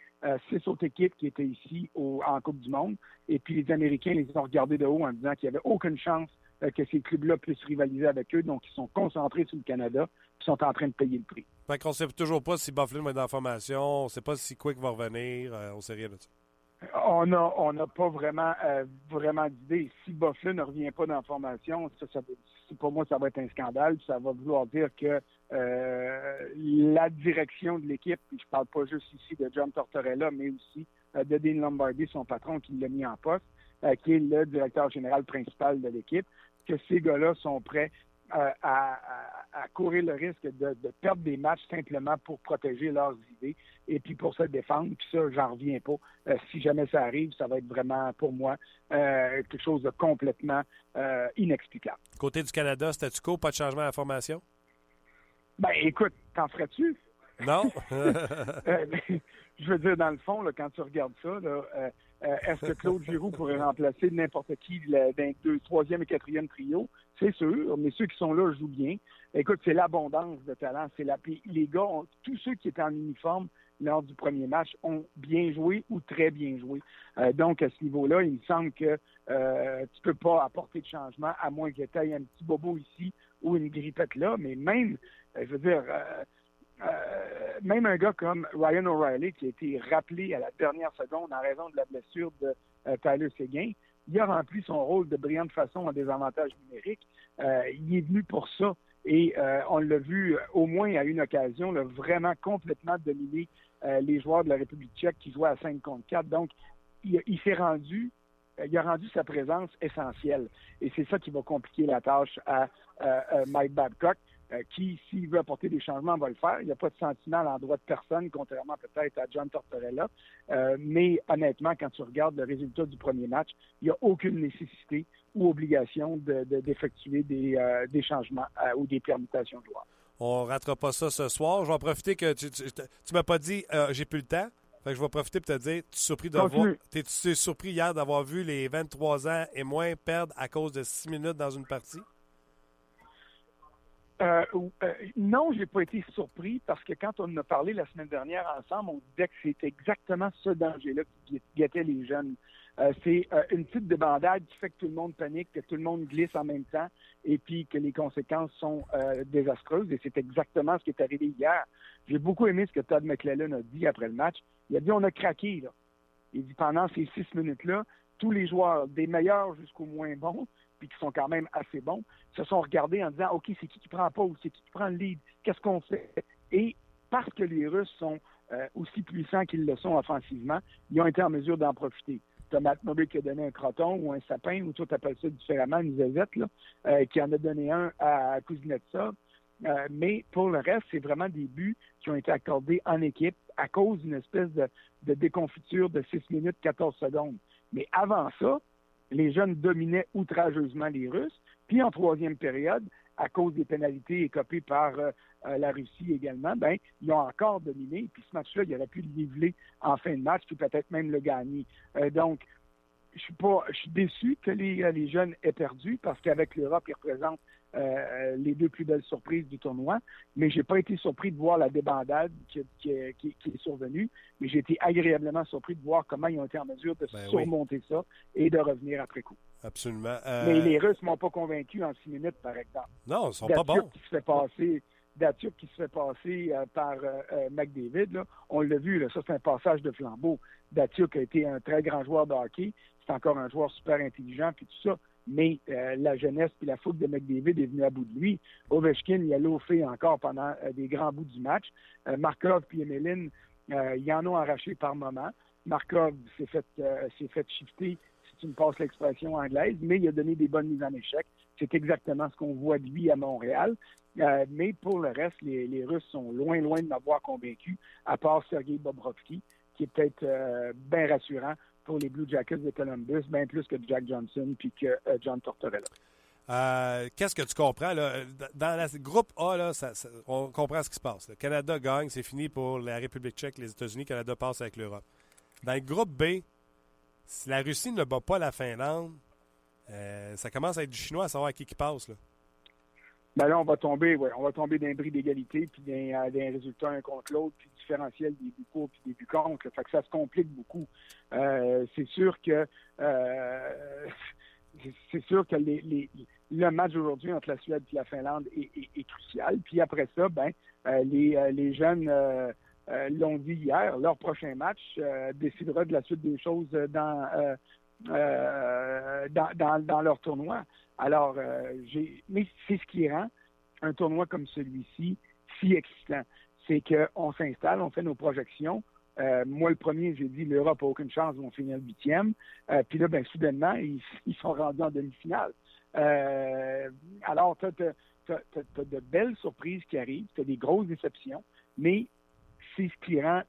six autres équipes qui étaient ici en Coupe du Monde. Et puis les Américains les ont regardés de haut en disant qu'il n'y avait aucune chance que ces clubs-là puissent rivaliser avec eux. Donc, ils sont concentrés sur le Canada et sont en train de payer le prix. Fait qu'on ne sait toujours pas si Buffalo va être dans la formation, on ne sait pas si Quick va revenir, euh, on ne sait rien de ça. On n'a on a pas vraiment, euh, vraiment d'idée. Si Buffalo ne revient pas dans la formation, ça, ça, pour moi, ça va être un scandale. Ça va vouloir dire que euh, la direction de l'équipe, je ne parle pas juste ici de John Tortorella, mais aussi euh, de Dean Lombardi, son patron, qui l'a mis en poste, euh, qui est le directeur général principal de l'équipe, que ces gars-là sont prêts euh, à, à, courir le risque de, de, perdre des matchs simplement pour protéger leurs idées et puis pour se défendre. Puis ça, j'en reviens pas. Euh, si jamais ça arrive, ça va être vraiment, pour moi, euh, quelque chose de complètement euh, inexplicable. Côté du Canada, statu quo, pas de changement à la formation? Ben, écoute, t'en ferais-tu? Non. je veux dire, dans le fond, là, quand tu regardes ça, là, euh, euh, est-ce que Claude Giroux pourrait remplacer n'importe qui d'un deux, troisième et quatrième trio? C'est sûr, mais ceux qui sont là jouent bien. Écoute, c'est l'abondance de talent. C'est la, les gars, tous ceux qui étaient en uniforme lors du premier match ont bien joué ou très bien joué. Euh, donc, à ce niveau-là, il me semble que euh, tu peux pas apporter de changement à moins que tu aies un petit bobo ici ou une grippette là. Mais même, je veux dire, euh, même un gars comme Ryan O'Reilly, qui a été rappelé à la dernière seconde en raison de la blessure de euh, Tyler Seguin, il a rempli son rôle de brillante façon en désavantage numérique. Euh, il est venu pour ça. Et euh, on l'a vu au moins à une occasion, là, vraiment complètement dominer les joueurs de la République tchèque qui jouaient à 5 contre 4. Donc, il s'est rendu, il a rendu sa présence essentielle. Et c'est ça qui va compliquer la tâche à Mike Babcock. Euh, qui, s'il veut apporter des changements, va le faire. Il n'y a pas de sentiment à l'endroit de personne, contrairement peut-être à John Tortorella. Euh, mais honnêtement, quand tu regardes le résultat du premier match, il n'y a aucune nécessité ou obligation d'effectuer de, des, euh, des, changements ou des permutations de joueurs. On ne ratera pas ça ce soir. Je vais en profiter que tu ne m'as pas dit j'ai plus le temps. Fait que je vais profiter pour te dire, tu es surpris, es surpris hier d'avoir vu les 23 ans et moins perdre à cause de 6 minutes dans une partie? Euh, euh, non, j'ai pas été surpris parce que quand on en a parlé la semaine dernière ensemble, on disait que c'était exactement ce danger-là qui guettait les jeunes. Euh, c'est euh, une petite débandade qui fait que tout le monde panique, que tout le monde glisse en même temps et puis que les conséquences sont euh, désastreuses. Et c'est exactement ce qui est arrivé hier. J'ai beaucoup aimé ce que Todd McClellan a dit après le match. Il a dit on a craqué. Là. Il dit pendant ces six minutes-là, tous les joueurs, des meilleurs jusqu'aux moins bons, puis qui sont quand même assez bons, se sont regardés en disant OK, c'est qui qui prend pause, c'est qui qui prend le lead, qu'est-ce qu'on fait? Et parce que les Russes sont euh, aussi puissants qu'ils le sont offensivement, ils ont été en mesure d'en profiter. T'as Matt qui a donné un croton ou un sapin, ou toi t'appelles ça différemment, une zézette, là, euh, qui en a donné un à Kuznetsov. Euh, mais pour le reste, c'est vraiment des buts qui ont été accordés en équipe à cause d'une espèce de, de déconfiture de 6 minutes 14 secondes. Mais avant ça, les jeunes dominaient outrageusement les Russes. Puis en troisième période, à cause des pénalités écopées par euh, euh, la Russie également, ben ils ont encore dominé. Puis ce match-là, il aurait pu le niveler en fin de match, puis peut-être même le gagner. Euh, donc, je suis pas, je suis déçu que les, les jeunes aient perdu parce qu'avec l'Europe, ils représentent euh, les deux plus belles surprises du tournoi. Mais j'ai pas été surpris de voir la débandade qui, qui, qui, qui est survenue, mais j'ai été agréablement surpris de voir comment ils ont été en mesure de ben surmonter oui. ça et de revenir après coup. Absolument. Euh... Mais les Russes m'ont pas convaincu en six minutes, par exemple. Non, ils sont pas bons. Qui se fait passer, Datsuk qui se fait passer euh, par euh, McDavid, là, on l'a vu, là, ça c'est un passage de flambeau. Datsuk a été un très grand joueur de hockey, c'est encore un joueur super intelligent, puis tout ça mais euh, la jeunesse puis la foule de McDavid est venue à bout de lui. Ovechkin, il a loafé encore pendant euh, des grands bouts du match. Euh, Markov puis Emeline, ils en ont arraché par moment. Markov s'est fait, s'est fait shifter, si tu me passes l'expression anglaise, mais il a donné des bonnes mises en échec. C'est exactement ce qu'on voit de lui à Montréal. mais pour le reste, les, les, Russes sont loin, loin de m'avoir convaincu, à part Sergei Bobrovski, qui est peut-être bien rassurant pour les Blue Jackets de Columbus, bien plus que Jack Johnson puis que euh, John Tortorella. Euh, Qu'est-ce que tu comprends? Là? Dans le groupe A, là, on comprend ce qui se passe. Le Canada gagne, c'est fini pour la République tchèque, les États-Unis. Canada passe avec l'Europe. Dans le groupe B, si la Russie ne bat pas la Finlande, euh, ça commence à être du chinois à savoir à qui qui passe. Là. Ben là, on va tomber, ouais, on va tomber d'un bris d'égalité, puis d'un, d'un résultat un contre l'autre, puis différentiel des buts courts, puis des buts contre. Fait que ça se complique beaucoup. Euh, c'est sûr que euh, c'est sûr que les, les, le match aujourd'hui entre la Suède et la Finlande est, est, crucial. Puis après ça, ben euh, les, euh, les jeunes euh, euh, l'ont dit hier, leur prochain match euh, décidera de la suite des choses dans, euh, euh, dans, dans, dans, leur tournoi. Alors, euh, j'ai, mais c'est ce qui rend un tournoi comme celui-ci si excitant. C'est qu'on s'installe, on fait nos projections. Euh, moi, le premier, j'ai dit l'Europe n'a aucune chance, ils vont finir huitième. Euh, puis là, ben, soudainement, ils, sont rendus en demi-finale. Alors, tu as, de belles surprises qui arrivent, tu as des grosses déceptions, mais c'est ce qui rend,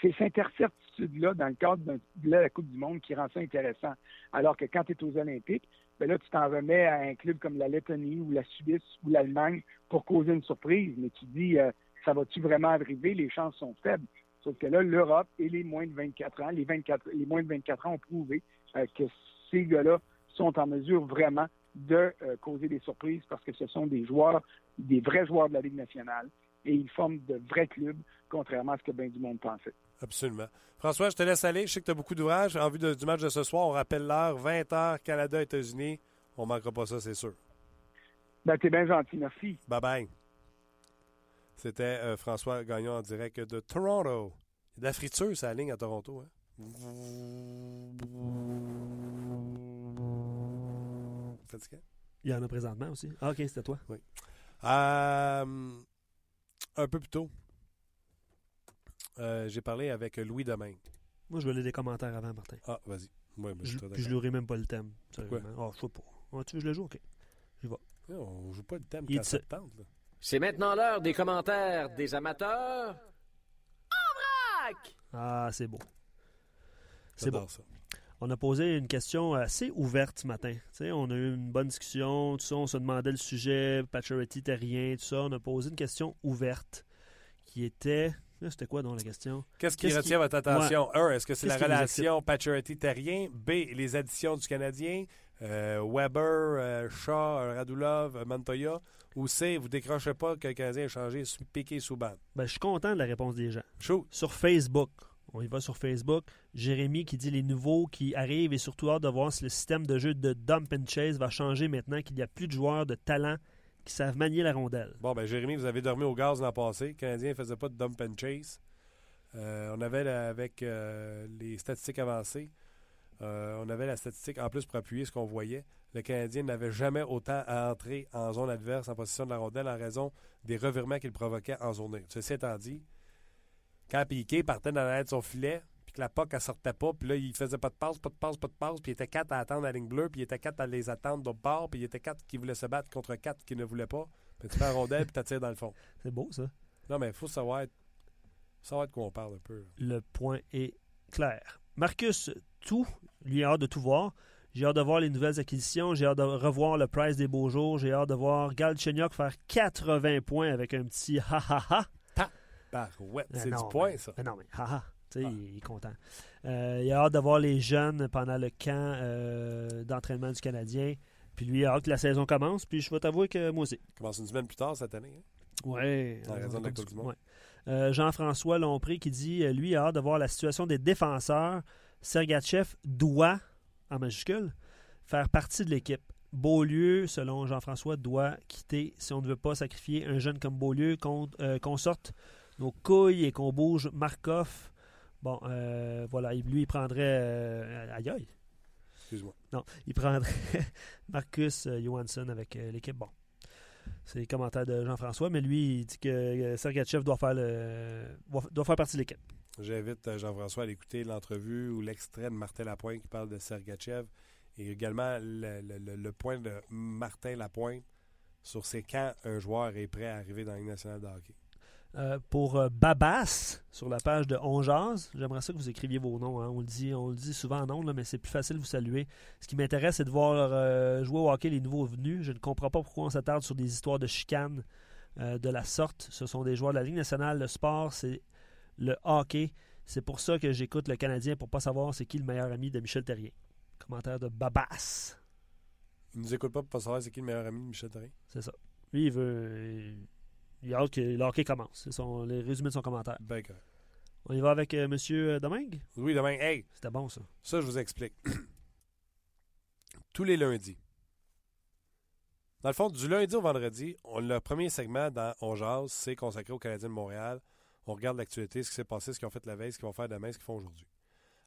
c'est cette incertitude-là dans le cadre de la Coupe du Monde qui rend ça intéressant. Alors que quand tu es aux Olympiques, ben là, tu t'en remets à un club comme la Lettonie ou la Suisse ou l'Allemagne pour causer une surprise. Mais tu dis, euh, ça va-tu vraiment arriver? Les chances sont faibles. Sauf que là, l'Europe et les moins de 24 ans, les, 24, les moins de 24 ans ont prouvé euh, que ces gars-là sont en mesure vraiment de euh, causer des surprises parce que ce sont des joueurs, des vrais joueurs de la Ligue nationale et ils forment de vrais clubs, contrairement à ce que bien du monde pensait. Absolument. François, je te laisse aller. Je sais que tu as beaucoup d'ouvrages. En vue de, du match de ce soir, on rappelle l'heure, 20h, Canada, États-Unis. On ne manquera pas ça, c'est sûr. Ben, t'es bien gentil, merci. Bye bye. C'était euh, François Gagnon en direct de Toronto. Il y a de la friture, ça ligne à Toronto. Hein? Fatigué? Il y en a présentement aussi. Ah, ok, c'était toi. Oui. Euh, un peu plus tôt, euh, j'ai parlé avec Louis Domingue. Moi, je veux lire des commentaires avant, Martin. Ah, vas-y. Ouais, je, puis je l'aurai même pas le thème. Pourquoi? Oh, je sais pas. Oh, tu veux que je le joue? OK. J'y vais. Ouais, on joue pas le thème Il quand ça te tente. Là. C'est maintenant l'heure des commentaires des amateurs. En vrac! Ah, c'est beau. C'est bon. J'adore ça. On a posé une question assez ouverte ce matin. Tu sais, on a eu une bonne discussion, tout ça, on se demandait le sujet, Paturity, terrien, tout ça. On a posé une question ouverte qui était. C'était quoi donc la question? Qu'est-ce qui Qu'est-ce retient qui- votre attention? Un, est-ce que c'est la Qu'est-ce relation Paturity-Terrien? B, les additions du Canadien? Euh, Weber, euh, Shaw, Radulov, Montoya? Ou C, vous décrochez pas que le Canadien a changé sous- piqué sous ban? Ben, je suis content de la réponse des gens. Shoot. Sur Facebook, on y va sur Facebook. Jérémy qui dit les nouveaux qui arrivent et surtout hâte de voir si le système de jeu de dump and chase va changer maintenant qu'il n'y a plus de joueurs de talent qui savent manier la rondelle. Bon, ben Jérémy, vous avez dormi au gaz l'an passé. Le Canadien ne faisait pas de dump and chase. Euh, on avait, avec euh, les statistiques avancées, euh, on avait la statistique en plus pour appuyer ce qu'on voyait. Le Canadien n'avait jamais autant à entrer en zone adverse en possession de la rondelle en raison des revirements qu'il provoquait en zone. Ceci étant dit, quand Piqué partait dans l'aide de son filet, que la POC ne sortait pas, puis là, il faisait pas de passe, pas de passe, pas de passe, puis il était quatre à attendre la ligne bleue, puis il était quatre à les attendre d'autre part, puis il était quatre qui voulaient se battre contre quatre qui ne voulaient pas. Puis tu fais la rondelle, puis tu tires dans le fond. C'est beau, ça. Non, mais il faut savoir, savoir de quoi on parle un peu. Le point est clair. Marcus, tout, lui a hâte de tout voir. J'ai hâte de voir les nouvelles acquisitions. J'ai hâte de revoir le price des beaux jours. J'ai hâte de voir Galchenyuk faire 80 points avec un petit ha-ha-ha. Barouette, Ben c'est du point, mais- ça. ben non, mais haha. Tu il, est content. Euh, il a hâte de voir les jeunes pendant le camp euh, d'entraînement du Canadien. Puis lui, il a hâte que la saison commence. Puis je vais t'avouer que moi aussi. commence une semaine plus tard cette année. hein? En euh, ouais. Euh, Jean-François Lompré qui dit lui, il a hâte de voir la situation des défenseurs. Sergachev doit, en majuscule, faire partie de l'équipe. Beaulieu, selon Jean-François, doit quitter si on ne veut pas sacrifier un jeune comme Beaulieu, qu'on qu'on sorte nos couilles et qu'on bouge Markov. Bon, euh, voilà, il- lui, il prendrait. euh, aïe aïe. Excuse-moi. Non, il prendrait Marcus euh, Johansson avec euh, l'équipe. Bon, c'est les commentaires de Jean-François, mais lui, il dit que euh, Sergachev doit faire, le, doit faire partie de l'équipe. J'invite Jean-François à écouter l'entrevue ou l'extrait de Martin Lapointe qui parle de Sergachev et également le, le- le- le point de Martin Lapointe sur c'est quand un joueur est prêt à arriver dans la Ligue nationale de hockey. Euh, pour euh, Babas, sur la page de On Jase, j'aimerais ça que vous écriviez vos noms. hein. On, le dit, on le dit souvent en ondes, mais c'est plus facile de vous saluer. Ce qui m'intéresse, c'est de voir euh, jouer au hockey les nouveaux venus. Je ne comprends pas pourquoi on s'attarde sur des histoires de chicane euh, de la sorte. Ce sont des joueurs de la Ligue nationale. Le sport, c'est le hockey. C'est pour ça que j'écoute le Canadien pour pas savoir c'est qui le meilleur ami de Michel Terrien. Commentaire de Babas. Il nous écoute pas pour pas savoir c'est qui le meilleur ami de Michel Therrien. C'est ça. Lui, il veut. Il a hâte que le hockey commence. C'est son, les résumés de son commentaire. Ben correct. On y va avec euh, Monsieur Domingue? Oui, Domingue. Hey! C'était bon, ça. Ça, je vous explique. Tous les lundis. Dans le fond, du lundi au vendredi, on- le premier segment dans On Jase, c'est consacré aux Canadiens de Montréal. On regarde l'actualité, ce qui s'est passé, ce qu'ils ont fait la veille, ce qu'ils vont faire demain, ce qu'ils font aujourd'hui.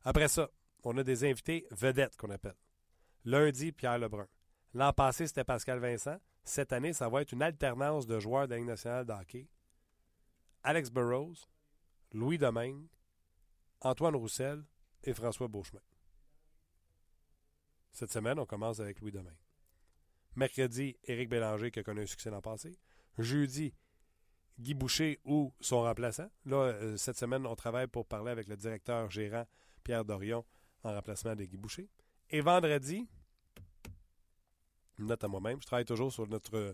Après ça, on a des invités vedettes qu'on appelle. Lundi, Pierre Lebrun. L'an passé, c'était Pascal Vincent. Cette année, ça va être une alternance de joueurs de la nationale de hockey. Alex Burrows, Louis Domingue, Antoine Roussel et François Beauchemin. Cette semaine, on commence avec Louis Domingue. Mercredi, Éric Bélanger qui a connu un succès l'an passé. Jeudi, Guy Boucher ou son remplaçant. Là, euh, cette semaine, on travaille pour parler avec le directeur gérant Pierre Dorion en remplacement de Guy Boucher. Et vendredi, note à moi-même, je travaille toujours sur notre euh,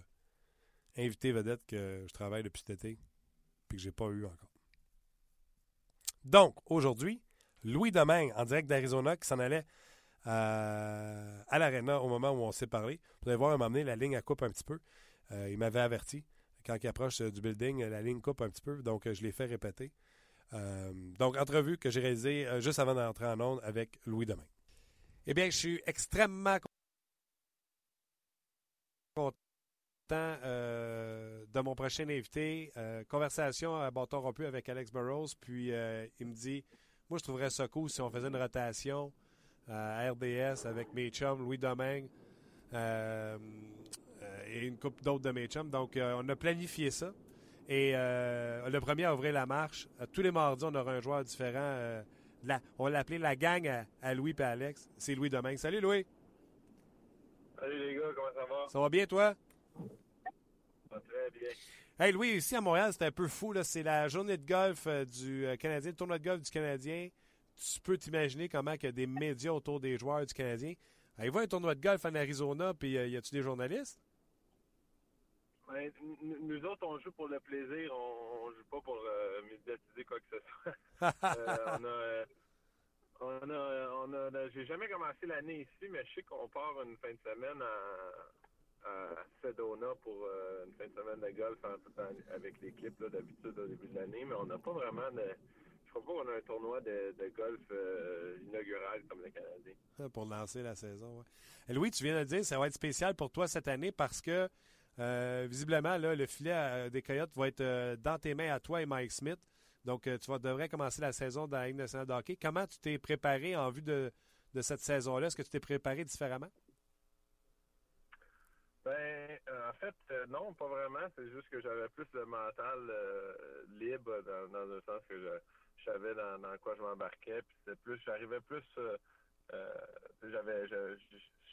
invité vedette que je travaille depuis cet été puis que j'ai pas eu encore. Donc, aujourd'hui, Louis Domingue, en direct d'Arizona, qui s'en allait euh, à l'Arena au moment où on s'est parlé. Vous allez voir, il m'a amené la ligne à coupe un petit peu. Euh, il m'avait averti. Quand il approche du building, la ligne coupe un petit peu, donc je l'ai fait répéter. Donc, entrevue que j'ai réalisée juste avant d'entrer en onde avec Louis Domingue. Eh bien, je suis extrêmement content euh, de mon prochain invité. Euh, conversation à bâton rompu avec Alex Burrows. Puis euh, il me dit Moi, je trouverais ça cool si on faisait une rotation à RDS avec mes chums, Louis Domingue et une couple d'autres de mes chums. Donc, on a planifié ça. Et le premier à ouvrir la marche, tous les mardis, on aura un joueur différent. la- on l'a appelé la gang à, à Louis et Alex. C'est Louis Domingue. Salut Louis. Salut les gars, comment ça va? Ça va bien toi? Va très bien. Hey Louis, ici à Montréal, c'est un peu fou. là. C'est la journée de golf euh, du euh, Canadien, le tournoi de golf du Canadien. Tu peux t'imaginer comment il y a des médias autour des joueurs du Canadien. Allez-vous à un tournoi de golf en Arizona, puis euh, y a-tu des journalistes? Ben, nous autres, on joue pour le plaisir, on, on joue pas pour euh, médiatiser quoi que ce soit. Euh, on a, euh, on a, on a, a- j'ai jamais commencé l'année ici, mais je sais qu'on part une fin de semaine à, à Sedona pour euh, une fin de semaine de golf avec l'équipe d'habitude au début de l'année, mais on n'a pas vraiment de. Je crois pas qu'on a un tournoi de, golf euh, inaugural comme le Canadien. pour lancer la saison. ouais. Et Louis, tu viens de le dire, ça va être spécial pour toi cette année parce que euh, visiblement, le filet euh, des Coyotes va être euh, dans tes mains à toi et Mike Smith. Donc, euh, tu vas, devrais commencer la saison dans la Ligue nationale de hockey. Comment tu t'es préparé en vue de cette saison-là? Est-ce que tu t'es préparé différemment? Euh, en fait, euh, non, pas vraiment. C'est juste que j'avais plus le mental euh, libre dans, le sens que je, savais dans, quoi je m'embarquais. Plus, j'arrivais plus, j'avais,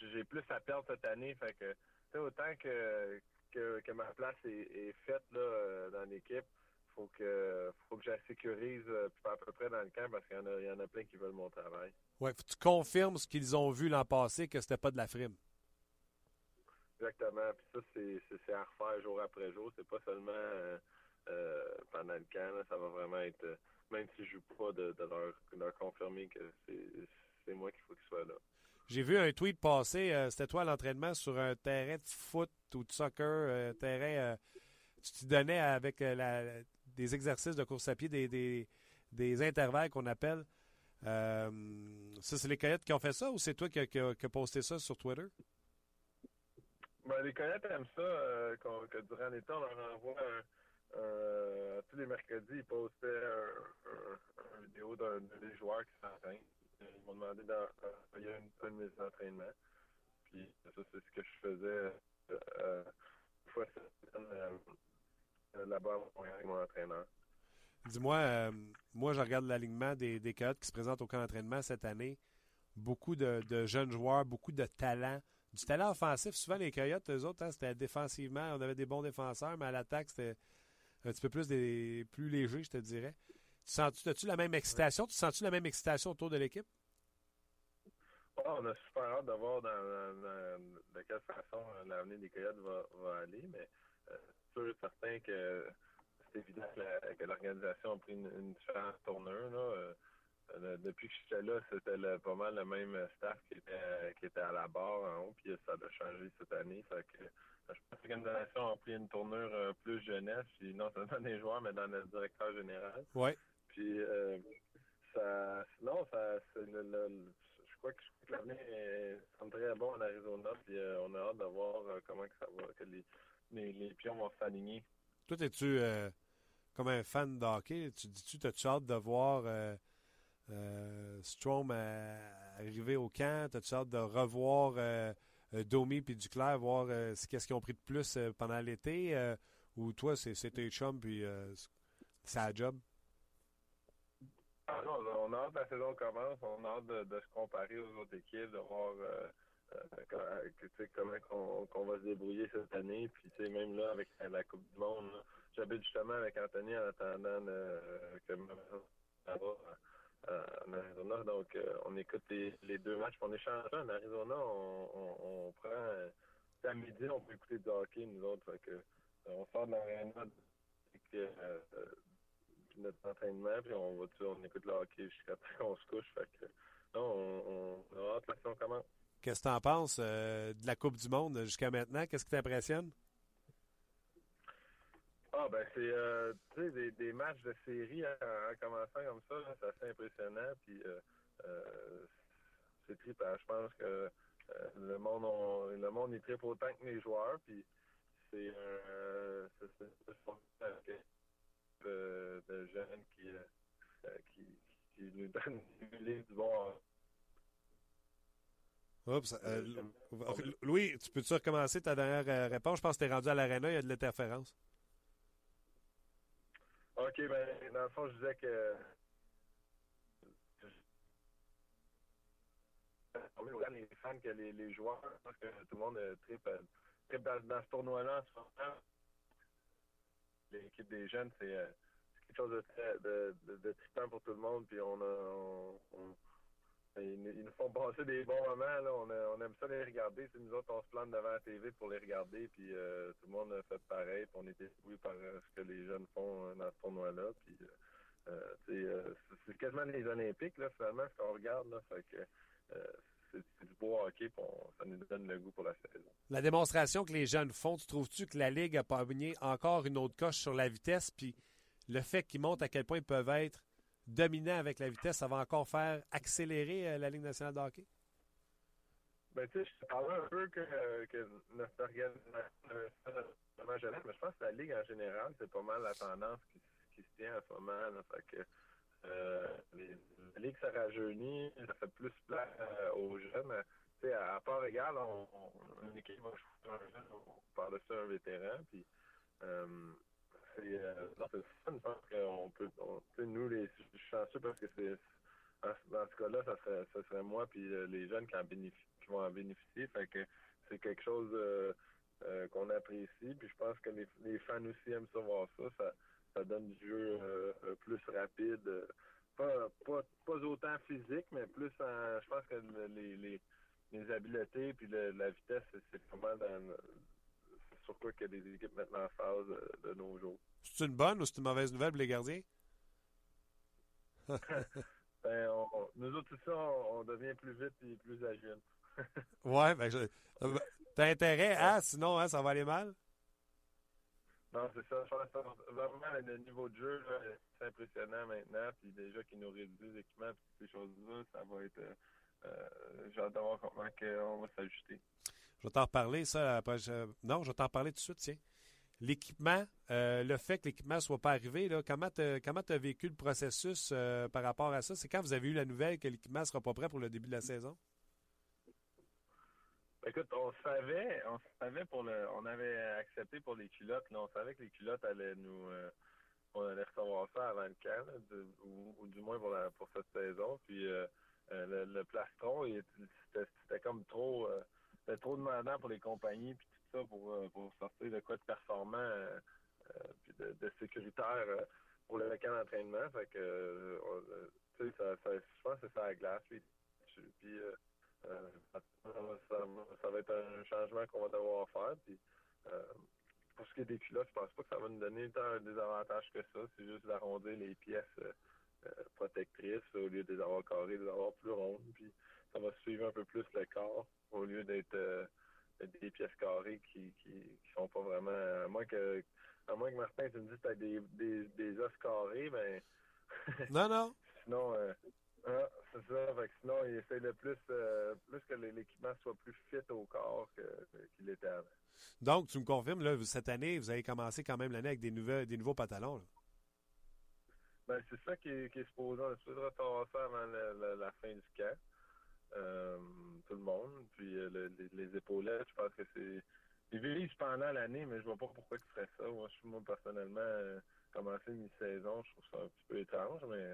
j'ai plus à perdre cette année. Fait autant que, que, ma place est, faite là dans l'équipe, faut que, faut que je la sécurise à peu près dans le camp parce qu'il y en a, il y en a plein qui veulent mon travail. Ouais, tu confirmes ce qu'ils ont vu l'an passé, que c'était pas de la frime. Exactement. Puis ça, c'est, à refaire jour après jour. C'est pas seulement euh, euh, pendant le camp. ça va vraiment être, euh, même si je joue pas, de, leur, de confirmer que c'est, moi qu'il faut qu'ils soient là. J'ai vu un tweet passer, euh, c'était toi à l'entraînement sur un terrain de foot ou de soccer, euh, terrain, tu te donnais avec la- des exercices de course à pied, des, des, des intervalles qu'on appelle. Ça, c'est les Coyotes qui ont fait ça ou c'est toi qui as qui a- qui a posté ça sur Twitter? Ben, les Coyotes aiment ça, euh, que durant l'été, on leur envoie un, un- tous les mercredis, ils postaient un, un- vidéo d'un des joueurs qui s'entraînent. Ils m'ont demandé d'envoyer une, un de mes entraînements. Puis ça, c'est ce que je faisais euh, euh, une fois semaine euh, euh, là-bas avec mon entraîneur. Dis-moi, euh, moi, je regarde l'alignement des, des Coyotes qui se présentent au camp d'entraînement cette année. Beaucoup de, de jeunes joueurs, beaucoup de talent. Du talent offensif. Souvent, les Coyotes, eux autres, hein, c'était défensivement. On avait des bons défenseurs, mais à l'attaque, c'était un petit peu plus, des, plus léger, je te dirais. Tu sens-tu, as-tu la même excitation? Tu sens-tu la même excitation autour de l'équipe? Ouais, on a super hâte de voir dans, de quelle façon euh, l'avenir des Coyotes va, aller, mais euh, sûr certain que c'est évident que, l'organisation a pris une, une différente tournure. Depuis que j'étais là, c'était le- pas mal le même staff qui était, qui était à la barre en haut, puis ça a changé cette année. Fait que je pense que l'organisation a pris une tournure euh, plus jeunesse, puis non seulement dans les joueurs, mais dans le directeur général. Ouais. Puis, euh, ça, non, ça, c'est le, le- je crois que, je crois que l'avenir est semble très bon en Arizona, puis euh, on a hâte de voir euh, comment que ça va, que les, les, les pions vont s'aligner. Toi, es-tu euh, comme un fan de hockey? Tu dis-tu, t'as-tu hâte de voir euh, Strom arriver au camp? T'as-tu hâte de revoir euh, euh, Domi puis Duclair, voir euh, ce- qu'est-ce qu'ils ont pris de plus pendant l'été? ou toi, c'est tes chums puis c'est la job? Ah non, on a hâte que la saison commence, on a hâte de, se comparer aux autres équipes, de voir comment qu'on va se débrouiller cette année. Puis même là, avec la Coupe du Monde, j'habite justement avec Anthony en attendant euh, que euh, en Arizona. Donc euh, on écoute les, deux matchs, on échange. En Arizona, on, on, on prend euh, à midi, on peut écouter du hockey, nous autres. On sort de l'aréna euh, notre entraînement, puis on va on écoute le hockey jusqu'à temps qu'on se couche. On, a commence. Qu'est-ce que tu en penses de la Coupe du Monde jusqu'à maintenant? Qu'est-ce qui t'impressionne? Ah, ben, c'est euh, des, des matchs de série en, en commençant comme ça, c'est assez impressionnant. Puis, euh, euh, c'est trippant. Je pense que euh, le monde on- le monde y tripe autant que les joueurs. Puis, c'est un. c'est- de jeunes qui, qui, qui nous donnent du bon. Oups, euh, Louis, tu peux-tu recommencer ta dernière réponse? Je pense que tu es rendu à l'aréna, il y a de l'interférence. OK, ben, dans le fond, je disais que. Les fans que les, les joueurs. Que tout le monde euh, tripe, euh, tripe dans, ce tournoi-là. L'équipe des jeunes, c'est euh, quelque chose de de, de, de trippant pour tout le monde. Puis on a. On- ils, nous- ils nous font passer des bons moments. Là. On, aime ça les regarder. C'est nous autres, on se plante devant la TV pour les regarder. Puis euh, tout le monde a fait pareil. Puis on était ébloui par euh, ce que les jeunes font euh, dans ce tournoi-là. Puis c'est- quasiment les Olympiques, finalement, ce qu'on regarde. Là. C'est du beau hockey. Ça nous donne le goût pour la saison. La démonstration que les jeunes font, tu trouves-tu que la Ligue a pogné encore une autre coche sur la vitesse? Puis le fait qu'ils montrent à quel point ils peuvent être dominants avec la vitesse, ça va encore faire accélérer euh, la Ligue nationale de hockey? Ben, tu sais, je parlais un peu que, notre organisation mais je pense que la Ligue en général, c'est pas mal la tendance qui, se tient en ce moment. Que, euh, la Ligue se rajeunit, ça fait plus place euh, aux jeunes. Sais, à, part égale, on, on- une équipe un jeune, on parle de ça un vétéran, puis c'est euh, fun, je qu'on peut, nous, les, je suis chanceux parce que c'est dans, ce cas-là, ça serait, ça serait moi puis euh, les jeunes qui, en qui vont en bénéficier. Fait que c'est quelque chose euh, euh, qu'on apprécie. Puis je pense que les, les fans aussi aiment ça voir ça. Ça, ça donne du jeu plus rapide. Pas, pas, pas autant physique, mais plus en. Je pense que le- les, les, les habiletés puis le- la vitesse, c'est- vraiment dans sur quoi que les équipes mettent en phase de nos jours. C'est une bonne ou c'est une mauvaise nouvelle pour les gardiens? Ben, on- on- nous autres aussi, on, on devient plus vite et plus agile. ouais, ben, euh, t'as intérêt, hein? Sinon, hein, ça va aller mal? Non, c'est ça. Je pense que ça- vraiment le niveau de jeu, c'est impressionnant maintenant. Puis déjà qu'ils nous réduisent l'équipement et ces choses-là, ça va être. euh, euh, J'ai hâte de voir comment on va s'ajuster. Je vais t'en reparler, ça. je- Non, je vais t'en parler tout de suite, tiens. L'équipement, euh, le fait que l'équipement ne soit pas arrivé, là, comment tu as vécu le processus euh, par rapport à ça? C'est quand vous avez eu la nouvelle que l'équipement ne sera pas prêt pour le début de la saison? Écoute, on savait, on savait pour le, on avait accepté pour les culottes, là, on savait que les culottes allaient nous, euh, on allait recevoir ça avant le camp, ou, du moins pour la, pour cette saison. Puis euh, euh, le, le plastron, c'était comme trop, euh, c'était trop demandant pour les compagnies puis tout ça pour, euh, pour sortir de quoi de performant euh, euh, puis de, sécuritaire euh, pour le camp d'entraînement. Fait que, ça, ça, je pense que c'est ça la glace. Puis, puis ça, ça va- être un changement qu'on va devoir faire. Puis, pour ce qui est des culottes, je pense pas que ça va nous donner tant des avantages que ça. C'est juste d'arrondir les pièces protectrices au lieu de les avoir carrées, de les avoir plus rondes. Puis ça va suivre un peu plus le corps au lieu d'être euh, des pièces carrées qui, qui, qui sont pas vraiment. À moins que, à moins que Martin, tu me dises que tu des, des, des os carrés, ben. non, non. sinon, euh, ah, c'est ça. Fait que sinon, il essaie de plus, euh, plus que l'équipement soit plus fit au corps qu'il était avant. Donc, tu me confirmes, là, cette année, vous avez commencé quand même l'année avec des, nouvelles, des nouveaux pantalons. Là. Ben, c'est ça qui est, qui est supposé. On est supposé recevoir ça avant la, la, la fin du camp. Euh, tout le monde. Puis euh, le, les, épaulettes, je pense que c'est. Ils vivent pendant l'année, mais je vois pas pourquoi ils feraient ça. Moi, je, moi personnellement, euh, commencer mi-saison, je trouve ça un petit peu étrange, mais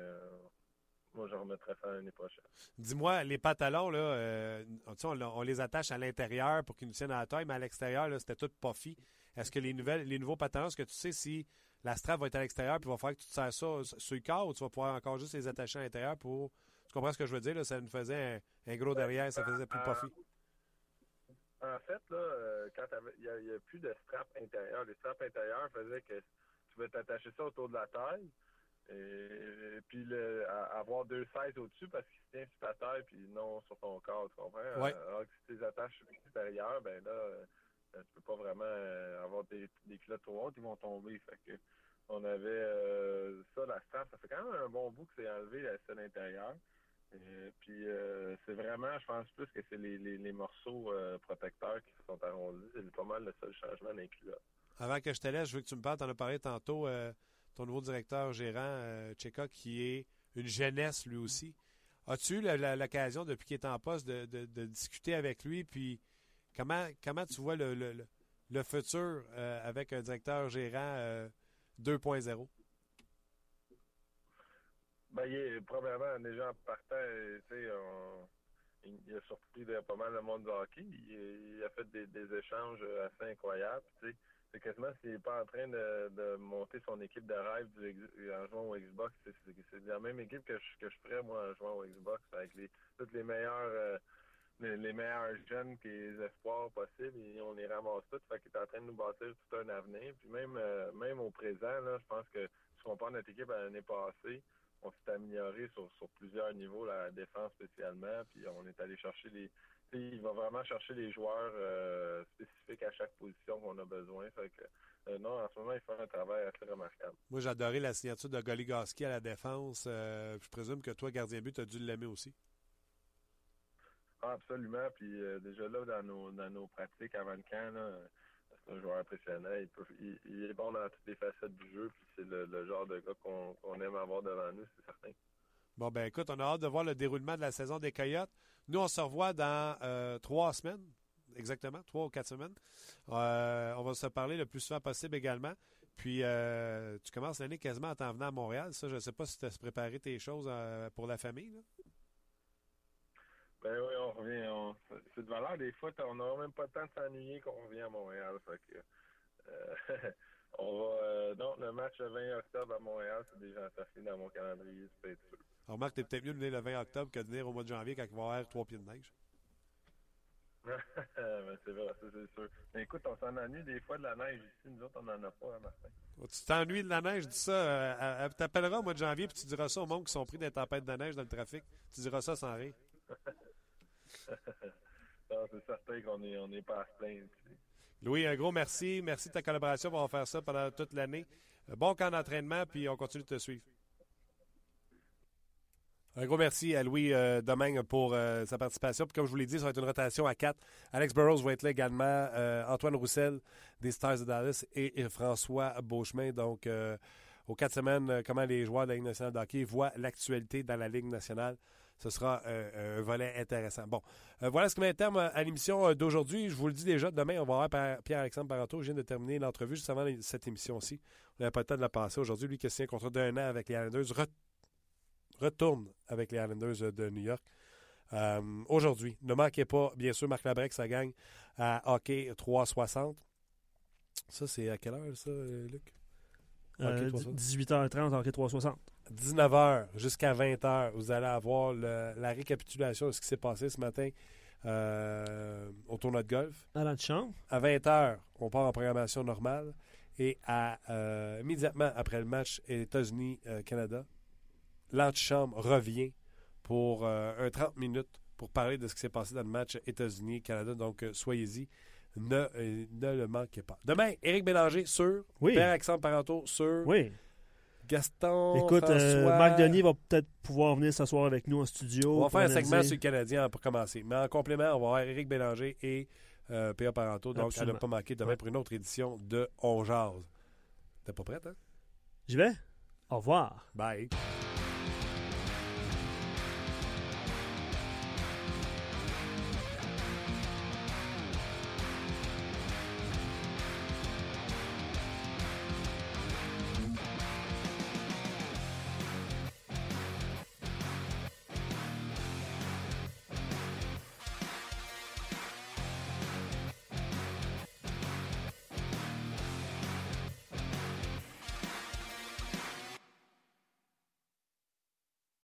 moi, je remettrais ça l'année prochaine. Dis-moi, les pantalons, là, on, on, les attache à l'intérieur pour qu'ils nous tiennent à la taille, mais à l'extérieur, c'était tout puffy. Est-ce que les nouvelles, les nouveaux pantalons, est-ce que tu sais si la strap va être à l'extérieur, puis il va falloir que tu te sers ça sur le corps, ou tu vas pouvoir encore juste les attacher à l'intérieur pour. Tu comprends ce que je veux dire? Là? Ça nous faisait un, un gros derrière, ça faisait plus puffy. En fait, là, euh, quand il n'y a, a, plus de strap intérieur, les straps intérieurs faisaient que tu pouvais t'attacher ça autour de la taille, et, et puis le, à, avoir deux sizes au-dessus parce qu'il se tient sur ta taille, puis non sur ton corps, tu comprends? Ouais. Alors que si tu les attaches à l'extérieur, ben là, euh, tu peux pas vraiment euh, avoir des, des culottes trop hautes, ils vont tomber. Fait que on avait euh, ça, la strap, ça fait quand même un bon bout que c'est enlevé la scène Et puis euh, c'est vraiment, je pense plus que c'est les, les, morceaux euh, protecteurs qui sont arrondis. C'est pas mal le seul changement d'un culotte. Avant que je te laisse, je veux que tu me parles, tu en as parlé tantôt, euh, ton nouveau directeur gérant, euh, Tcheka, qui est une jeunesse lui aussi. As-tu eu l'occasion, depuis qu'il est en poste, de, de, de, discuter avec lui? Puis comment, comment tu vois le, le, le futur euh, avec un directeur gérant 2.0? Ben, il est, premièrement, déjà partant, tu sais, il a surpris pas mal le monde du hockey. Il, a fait des, échanges assez incroyables. Tu sais, c'est quasiment s'il n'est pas en train de, monter son équipe de rêve du, en jouant au Xbox. C'est la même équipe que je, que je ferais, moi, en jouant au Xbox, avec les, toutes les meilleurs, euh, les, meilleurs jeunes qui les espoirs possibles, et on les ramasse tous. Fait qu'il est en train de nous bâtir tout un avenir. Puis même, euh, même au présent, là, je pense que si on compare notre équipe à l'année passée, on s'est amélioré sur, sur plusieurs niveaux, la défense spécialement, puis on est allé chercher les. Il va vraiment chercher les joueurs euh, spécifiques à chaque position qu'on a besoin. Fait que, euh, non, en ce moment, il fait un travail assez remarquable. Moi, adoré la signature de Goligoski à la défense. Euh, je présume que toi, gardien but, tu as dû l'aimer aussi. Ah, absolument. Puis déjà là, dans nos, dans nos pratiques avant le camp, un joueur impressionnant. Il, est bon dans toutes les facettes du jeu. Puis c'est le, genre de gars qu'on qu aime avoir devant nous, c'est certain. Bon, ben écoute, on a hâte de voir le déroulement de la saison des Coyotes. Nous, on se revoit dans euh, trois semaines, exactement, trois ou quatre semaines. Euh, on va se parler le plus souvent possible également. Puis, euh, tu commences l'année quasiment en t'en venant à Montréal. Ça, je ne sais pas si tu as préparé tes choses euh, pour la famille. Là. Ben oui, on revient. On... C'est de valeur, des fois, on n'aura même pas le temps de s'ennuyer qu'on revient à Montréal. Fait que, on va. non, le match le 20 octobre à Montréal, c'est déjà inscrit dans mon calendrier, c'est sûr. Remarque, t'es peut-être mieux de venir le 20 octobre que de venir au mois de janvier quand il va y avoir trois pieds de neige. ben, c'est vrai, c'est sûr. Mais écoute, on s'en ennuie des fois de la neige ici. Nous autres, on n'en a pas, hein, Martin. Tu t'ennuies de la neige, dis ça. Euh, elle t'appellera au mois de janvier puis tu diras ça aux monde qui sont pris des tempêtes de neige dans le trafic. Tu diras ça sans rire. c'est certain qu'on pas. Louis, un gros merci. Merci de ta collaboration. On va faire ça pendant toute l'année. Bon camp d'entraînement, puis on continue de te suivre. Un gros merci à Louis euh, pour euh, sa participation. Comme je vous l'ai dit, ça va être une rotation à quatre. Alex Burrows va être là également. Euh, Antoine Roussel des Stars de Dallas et, François Beauchemin. Donc, euh, aux quatre semaines, comment les joueurs de la Ligue nationale de hockey voient l'actualité dans la Ligue nationale. Ce sera un volet intéressant. Bon, voilà ce qui met terme à l'émission d'aujourd'hui. Je vous le dis déjà, demain, on va avoir Pierre-Alexandre Parenteau. Je viens de terminer l'entrevue juste avant cette émission-ci. On n'a pas le temps de la passer aujourd'hui. Lui qui a signé un contrat d'un an avec les Islanders retourne avec les Islanders de New York. Euh, Aujourd'hui, ne manquez pas, bien sûr, Marc Labrec, ça gagne à Hockey 360. Ça, c'est à quelle heure, ça, Luc? Euh, 18h30, Hockey 360. 19h jusqu'à 20h, vous allez avoir le, la récapitulation de ce qui s'est passé ce matin euh, au tournoi de golf. À l'antichambre. À 20h, on part en programmation normale. Et à, euh, immédiatement après le match États-Unis-Canada, l'antichambre revient pour euh, un 30 minutes pour parler de ce qui s'est passé dans le match États-Unis-Canada. Donc, euh, soyez-y. Ne, euh, ne le manquez pas. Demain, Éric Bélanger, sur. Oui. Père Alexandre Parenteau, sur. Oui. Gaston. Écoute, euh, François. Marc Denis va peut-être pouvoir venir s'asseoir avec nous en studio. On va faire un segment sur le Canadien pour commencer. Mais en complément, on va avoir Éric Bélanger et euh, P.A. Parenteau. Donc, Absolument. ne pas manquer demain Ouais. pour une autre édition de On Jase. T'es pas prête, hein? J'y vais? Au revoir. Bye.